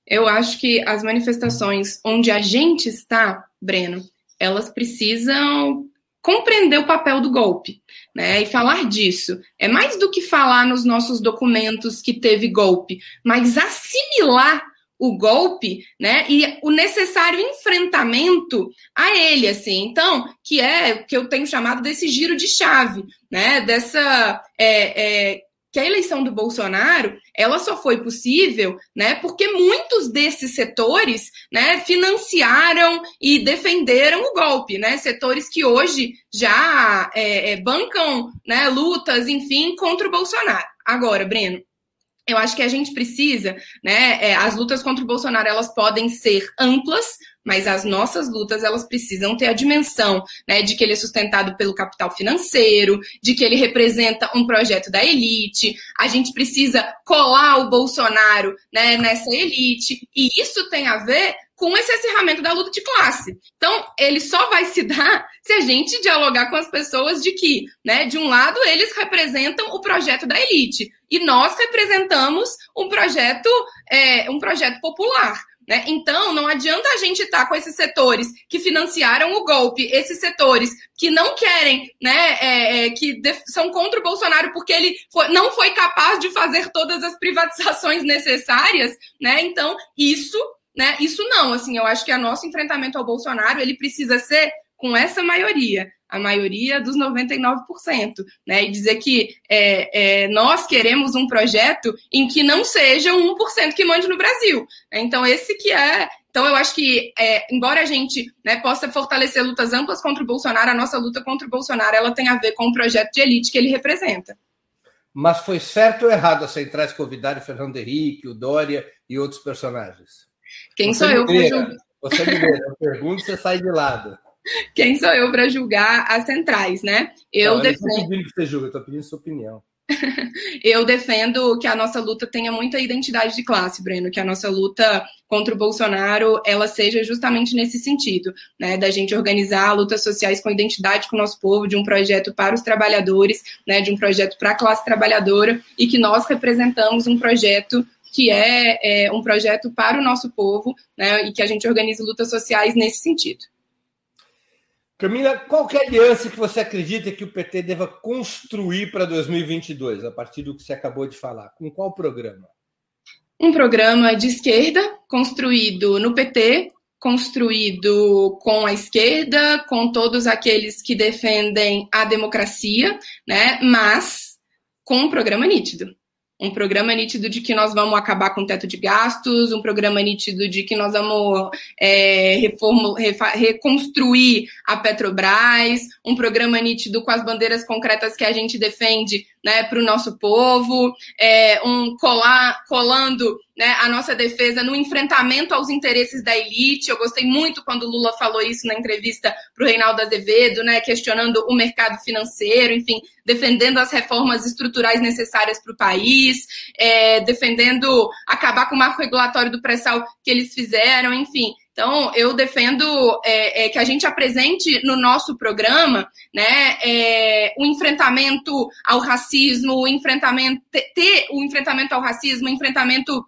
Eu acho que as manifestações onde a gente está, Breno, elas precisam compreender o papel do golpe, né? E falar disso. É mais do que falar nos nossos documentos que teve golpe, mas assimilar o golpe, né? E o necessário enfrentamento a ele, assim. Então, que é que eu tenho chamado desse giro de chave, né? Dessa é, é, que a eleição do Bolsonaro ela só foi possível, né, porque muitos desses setores, né, financiaram e defenderam o golpe, né, setores que hoje já é, é, bancam, né, lutas, enfim, contra o Bolsonaro. Agora, Breno, eu acho que a gente precisa, né? É, as lutas contra o Bolsonaro elas podem ser amplas, mas as nossas lutas elas precisam ter a dimensão né, de que ele é sustentado pelo capital financeiro, de que ele representa um projeto da elite. A gente precisa colar o Bolsonaro né, nessa elite, e isso tem a ver com esse acirramento da luta de classe. Então, ele só vai se dar se a gente dialogar com as pessoas de que, né, de um lado, eles representam o projeto da elite e nós representamos um projeto, é, um projeto popular. Né? Então, não adianta a gente estar tá com esses setores que financiaram o golpe, esses setores que não querem, né, é, é, que são contra o Bolsonaro porque ele foi, não foi capaz de fazer todas as privatizações necessárias, né? Então, isso né? Isso não, assim, eu acho que o nosso enfrentamento ao Bolsonaro, ele precisa ser com essa maioria, a maioria dos 99%, né? E dizer que é, é, nós queremos um projeto em que não seja um 1% que mande no Brasil. Então, esse que é. Então, eu acho que, é, embora a gente né, possa fortalecer lutas amplas contra o Bolsonaro, a nossa luta contra o Bolsonaro ela tem a ver com o projeto de elite que ele representa. Mas foi certo ou errado as centrais convidarem o Fernando Henrique, o Dória e outros personagens? Quem você sou eu julgar? Você mineira, eu pergunto você sai de lado. *laughs* Quem sou eu para julgar as centrais, né? Eu, não, eu defendo. Não pedindo que você julgue, eu estou pedindo sua opinião. *laughs* eu defendo que a nossa luta tenha muita identidade de classe, Breno, que a nossa luta contra o Bolsonaro ela seja justamente nesse sentido, né, da gente organizar lutas sociais com identidade com o nosso povo, de um projeto para os trabalhadores, né, de um projeto para a classe trabalhadora e que nós representamos um projeto que é, é um projeto para o nosso povo, né, e que a gente organize lutas sociais nesse sentido. Camila, qual é a aliança que você acredita que o PT deva construir para 2022, a partir do que você acabou de falar? Com qual programa? Um programa de esquerda, construído no PT, construído com a esquerda, com todos aqueles que defendem a democracia, né? mas com um programa nítido um programa nítido de que nós vamos acabar com o teto de gastos, um programa nítido de que nós vamos é, reformu, refa, reconstruir a Petrobras, um programa nítido com as bandeiras concretas que a gente defende né, para o nosso povo, é, um colar, colando né, a nossa defesa no enfrentamento aos interesses da elite. Eu gostei muito quando o Lula falou isso na entrevista para o Reinaldo Azevedo, né, questionando o mercado financeiro, enfim, defendendo as reformas estruturais necessárias para o país, é, defendendo acabar com o marco regulatório do pré-sal que eles fizeram, enfim. Então, eu defendo é, é, que a gente apresente no nosso programa né, é, o enfrentamento ao racismo, o enfrentamento, ter o enfrentamento ao racismo, o enfrentamento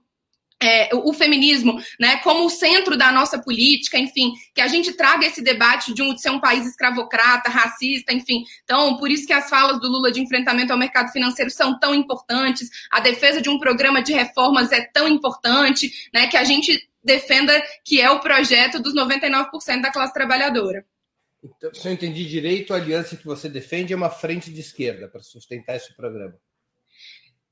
é, o feminismo né, como o centro da nossa política, enfim, que a gente traga esse debate de, um, de ser um país escravocrata, racista, enfim. Então, por isso que as falas do Lula de enfrentamento ao mercado financeiro são tão importantes, a defesa de um programa de reformas é tão importante, né, que a gente defenda que é o projeto dos 99% da classe trabalhadora. Então, se eu entendi direito, a aliança que você defende é uma frente de esquerda para sustentar esse programa.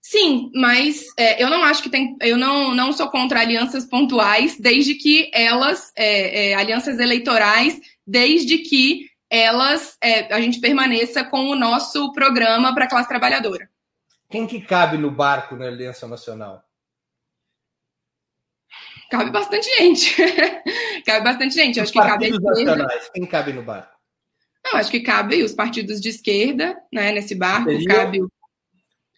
Sim, mas é, eu não acho que tem. Eu não, não sou contra alianças pontuais, desde que elas. É, é, alianças eleitorais, desde que elas. É, a gente permaneça com o nosso programa para a classe trabalhadora. Quem que cabe no barco na Aliança Nacional? Cabe bastante gente. *laughs* cabe bastante gente. Os acho que cabe nacionais, quem cabe no barco? Não, acho que cabe os partidos de esquerda, né, nesse barco. Seria? Cabe o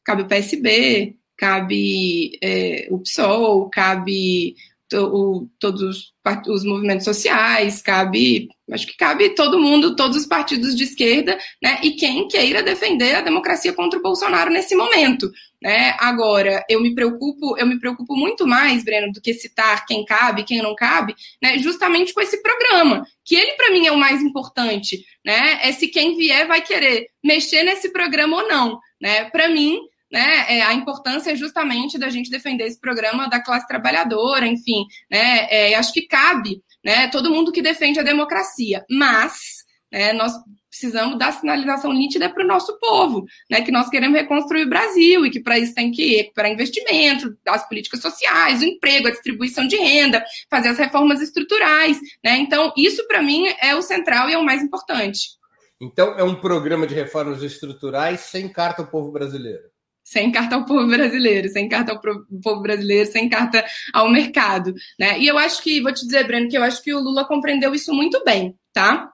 cabe o PSB, cabe é, o PSOL, cabe o, todos os, os, movimentos sociais, cabe, acho que cabe todo mundo, todos os partidos de esquerda, né? E quem queira defender a democracia contra o Bolsonaro nesse momento. Né? Agora, eu me preocupo, eu me preocupo muito mais, Breno, do que citar quem cabe, quem não cabe, né? Justamente com esse programa, que ele para mim é o mais importante, né? É se quem vier vai querer mexer nesse programa ou não, né? Para mim, né, é, a importância justamente da gente defender esse programa da classe trabalhadora, enfim, né, é, acho que cabe, né, todo mundo que defende a democracia, mas né, nós precisamos dar sinalização nítida para o nosso povo, né, que nós queremos reconstruir o Brasil e que para isso tem que recuperar investimento, as políticas sociais, o emprego, a distribuição de renda, fazer as reformas estruturais, né, então isso para mim é o central e é o mais importante. Então é um programa de reformas estruturais sem carta ao povo brasileiro sem carta ao povo brasileiro, sem carta ao povo brasileiro, sem carta ao mercado, né? E eu acho que, vou te dizer, Breno, que eu acho que o Lula compreendeu isso muito bem, tá?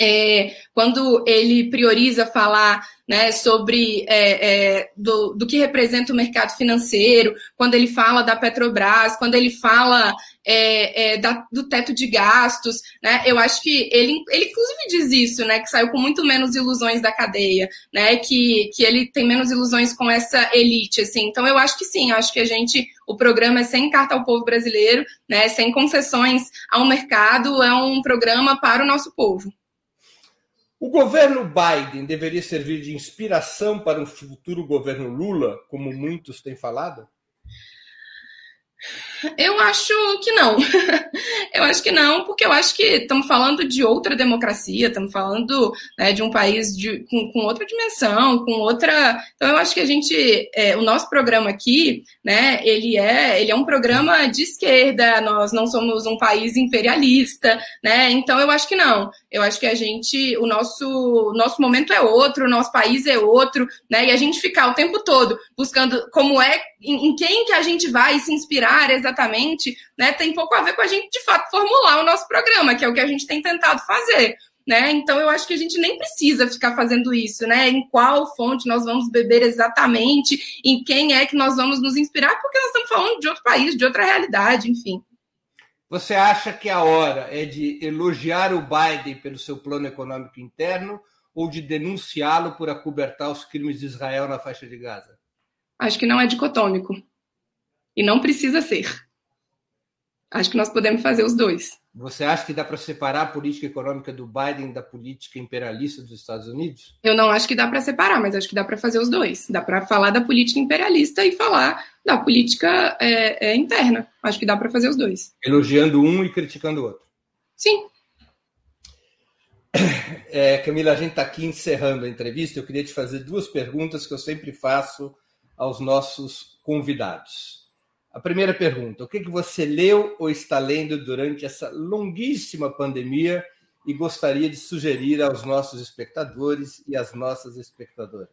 É, quando ele prioriza falar né, sobre é, é, do, do, que representa o mercado financeiro, quando ele fala da Petrobras, quando ele fala é, é, da, do teto de gastos, né, eu acho que ele, ele inclusive diz isso, né, que saiu com muito menos ilusões da cadeia, né, que, que ele tem menos ilusões com essa elite, assim. Então eu acho que sim, acho que a gente, o programa é sem carta ao povo brasileiro, né, sem concessões ao mercado, é um programa para o nosso povo. O governo Biden deveria servir de inspiração para um futuro governo Lula, como muitos têm falado? Eu acho que não. *laughs* eu acho que não, porque eu acho que estamos falando de outra democracia, estamos falando né, de um país de, com, com, outra dimensão, com outra. Então eu acho que a gente, é, o nosso programa aqui, né, ele é, ele é um programa de esquerda. Nós não somos um país imperialista, né? Então eu acho que não. Eu acho que a gente, o nosso, nosso momento é outro, o nosso país é outro, né? E a gente ficar o tempo todo buscando como é, em, em quem que a gente vai se inspirar exatamente, né? Tem pouco a ver com a gente de fato formular o nosso programa, que é o que a gente tem tentado fazer. Né? Então eu acho que a gente nem precisa ficar fazendo isso, né? Em qual fonte nós vamos beber exatamente, em quem é que nós vamos nos inspirar, porque nós estamos falando de outro país, de outra realidade, enfim. Você acha que a hora é de elogiar o Biden pelo seu plano econômico interno ou de denunciá-lo por acobertar os crimes de Israel na faixa de Gaza? Acho que não é dicotômico. E não precisa ser. Acho que nós podemos fazer os dois. Você acha que dá para separar a política econômica do Biden da política imperialista dos Estados Unidos? Eu não acho que dá para separar, mas acho que dá para fazer os dois. Dá para falar da política imperialista e falar da política é, é, interna. Acho que dá para fazer os dois. Elogiando um e criticando o outro. Sim. É, Camila, a gente está aqui encerrando a entrevista. Eu queria te fazer duas perguntas que eu sempre faço aos nossos convidados. A primeira pergunta: o que, que você leu ou está lendo durante essa longuíssima pandemia e gostaria de sugerir aos nossos espectadores e às nossas espectadoras?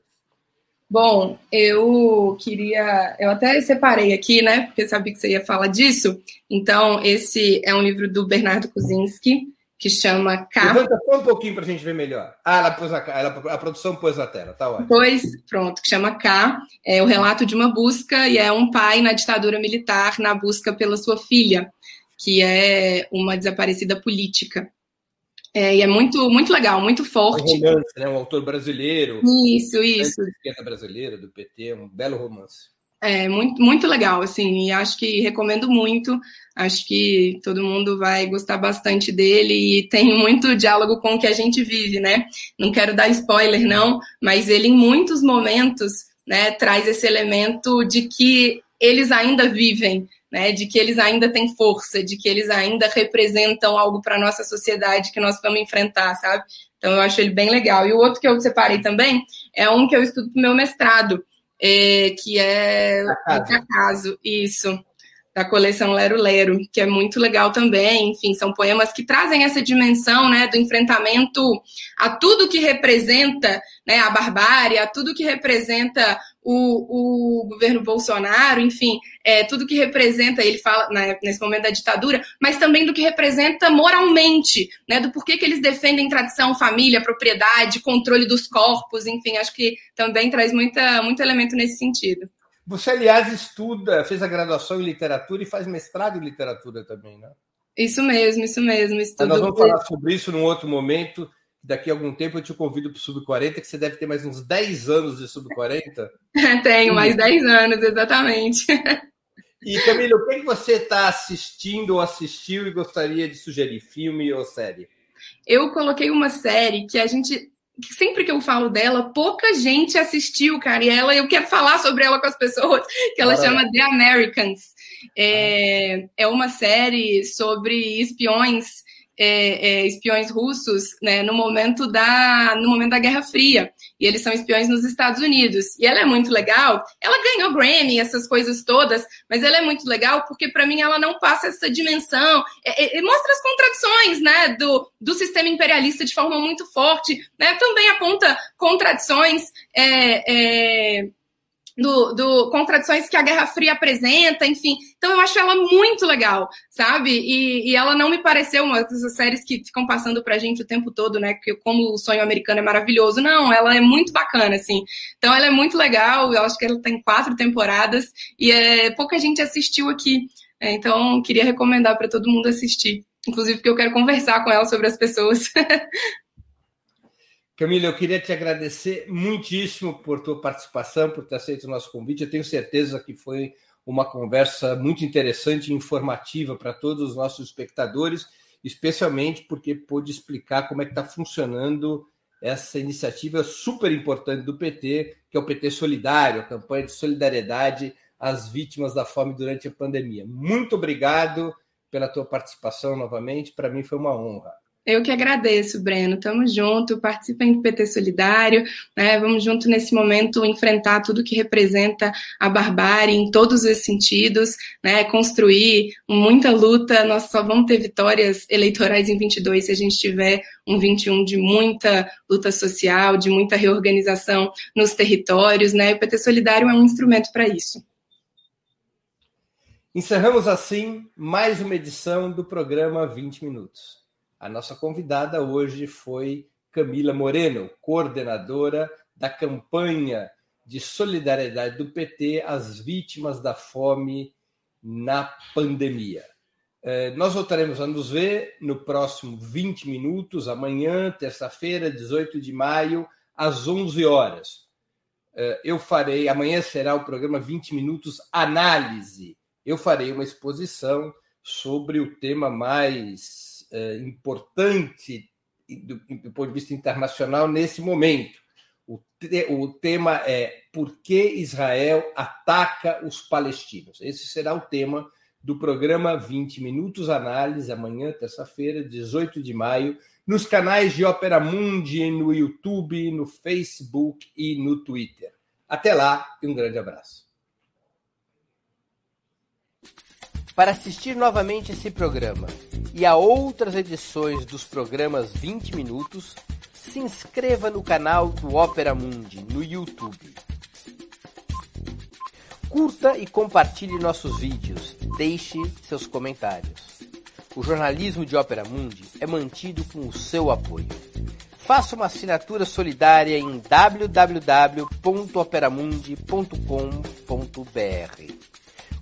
Bom, eu queria. Eu até separei aqui, né? Porque sabia que você ia falar disso. Então, esse é um livro do Bernardo Kuzinski, que chama K. Levanta só um pouquinho para a gente ver melhor. Ah, ela pôs a, ela, a produção pôs na tela, tá ótimo. Pois, pronto, que chama K. É o relato de uma busca e é um pai na ditadura militar na busca pela sua filha, que é uma desaparecida política. É, e é muito, muito legal, muito forte. Um romance, né? Um autor brasileiro. Isso, isso. Esquerda brasileira, do PT, um belo romance. É muito, muito legal, assim, e acho que recomendo muito. Acho que todo mundo vai gostar bastante dele e tem *laughs* muito diálogo com o que a gente vive, né? Não quero dar spoiler, não, mas ele, em muitos momentos, né, traz esse elemento de que eles ainda vivem, né, de que eles ainda têm força, de que eles ainda representam algo para a nossa sociedade que nós vamos enfrentar, sabe? Então eu acho ele bem legal. E o outro que eu separei também é um que eu estudo para meu mestrado, é, que é Acaso. Acaso, isso, da coleção Lero Lero, que é muito legal também. Enfim, são poemas que trazem essa dimensão né, do enfrentamento a tudo que representa né, a barbárie, a tudo que representa o, o governo Bolsonaro, enfim, é, tudo que representa, ele fala né, nesse momento da ditadura, mas também do que representa moralmente, né, do porquê que eles defendem tradição, família, propriedade, controle dos corpos, enfim, acho que também traz muita, muito elemento nesse sentido. Você, aliás, estuda, fez a graduação em literatura e faz mestrado em literatura também, né? Isso mesmo, isso mesmo. Estudo... Nós vamos falar sobre isso num outro momento daqui a algum tempo eu te convido para o Sub-40, que você deve ter mais uns 10 anos de Sub-40. *laughs* Tenho, mais 10 anos, exatamente. E, Camila, o que, é que você está assistindo ou assistiu e gostaria de sugerir? Filme ou série? Eu coloquei uma série que a gente. Sempre que eu falo dela, pouca gente assistiu, cara. E ela, eu quero falar sobre ela com as pessoas, que ela chama The Americans. É, ah. é uma série sobre espiões é, é, espiões russos né, no, momento da, no momento da Guerra Fria. E eles são espiões nos Estados Unidos. E ela é muito legal. Ela ganhou Grammy, essas coisas todas, mas ela é muito legal porque, para mim, ela não passa essa dimensão. É, é, mostra as contradições né, do, do sistema imperialista de forma muito forte. Né? Também aponta contradições. Do, do contradições que a Guerra Fria apresenta, enfim. Então eu acho ela muito legal, sabe? E, e ela não me pareceu uma dessas séries que ficam passando pra gente o tempo todo, né? Que como o sonho americano é maravilhoso. Não, ela é muito bacana, assim. Então ela é muito legal, eu acho que ela tem quatro temporadas e é, pouca gente assistiu aqui. É, então queria recomendar para todo mundo assistir. Inclusive porque eu quero conversar com ela sobre as pessoas. *laughs* Camila, eu queria te agradecer muitíssimo por tua participação, por ter aceito o nosso convite. Eu tenho certeza que foi uma conversa muito interessante e informativa para todos os nossos espectadores, especialmente porque pôde explicar como é que está funcionando essa iniciativa super importante do PT, que é o PT Solidário, a campanha de solidariedade às vítimas da fome durante a pandemia. Muito obrigado pela tua participação novamente. Para mim foi uma honra. Eu que agradeço, Breno. Tamo junto, participem do PT Solidário, né? Vamos junto nesse momento enfrentar tudo que representa a barbárie em todos os sentidos, né? Construir muita luta. Nós só vamos ter vitórias eleitorais em 22 se a gente tiver um 21 de muita luta social, de muita reorganização nos territórios, né? O PT Solidário é um instrumento para isso. Encerramos assim mais uma edição do programa 20 Minutos. A nossa convidada hoje foi Camila Moreno, coordenadora da campanha de solidariedade do PT às vítimas da fome na pandemia. É, nós voltaremos a nos ver no próximo 20 minutos, amanhã, terça-feira, 18 de maio, às 11 horas. É, eu farei, amanhã será o programa 20 Minutos Análise. Eu farei uma exposição sobre o tema mais é, importante do, do, ponto de vista internacional nesse momento. O, te, o tema é por que Israel ataca os palestinos. Esse será o tema do programa 20 Minutos Análise, amanhã, terça-feira, 18 de maio, nos canais de Opera Mundi, no YouTube, no Facebook e no Twitter. Até lá e um grande abraço. Para assistir novamente esse programa e a outras edições dos programas 20 Minutos, se inscreva no canal do Opera Mundi no YouTube. Curta e compartilhe nossos vídeos, deixe seus comentários. O jornalismo de Opera Mundi é mantido com o seu apoio. Faça uma assinatura solidária em www.operamundi.com.br.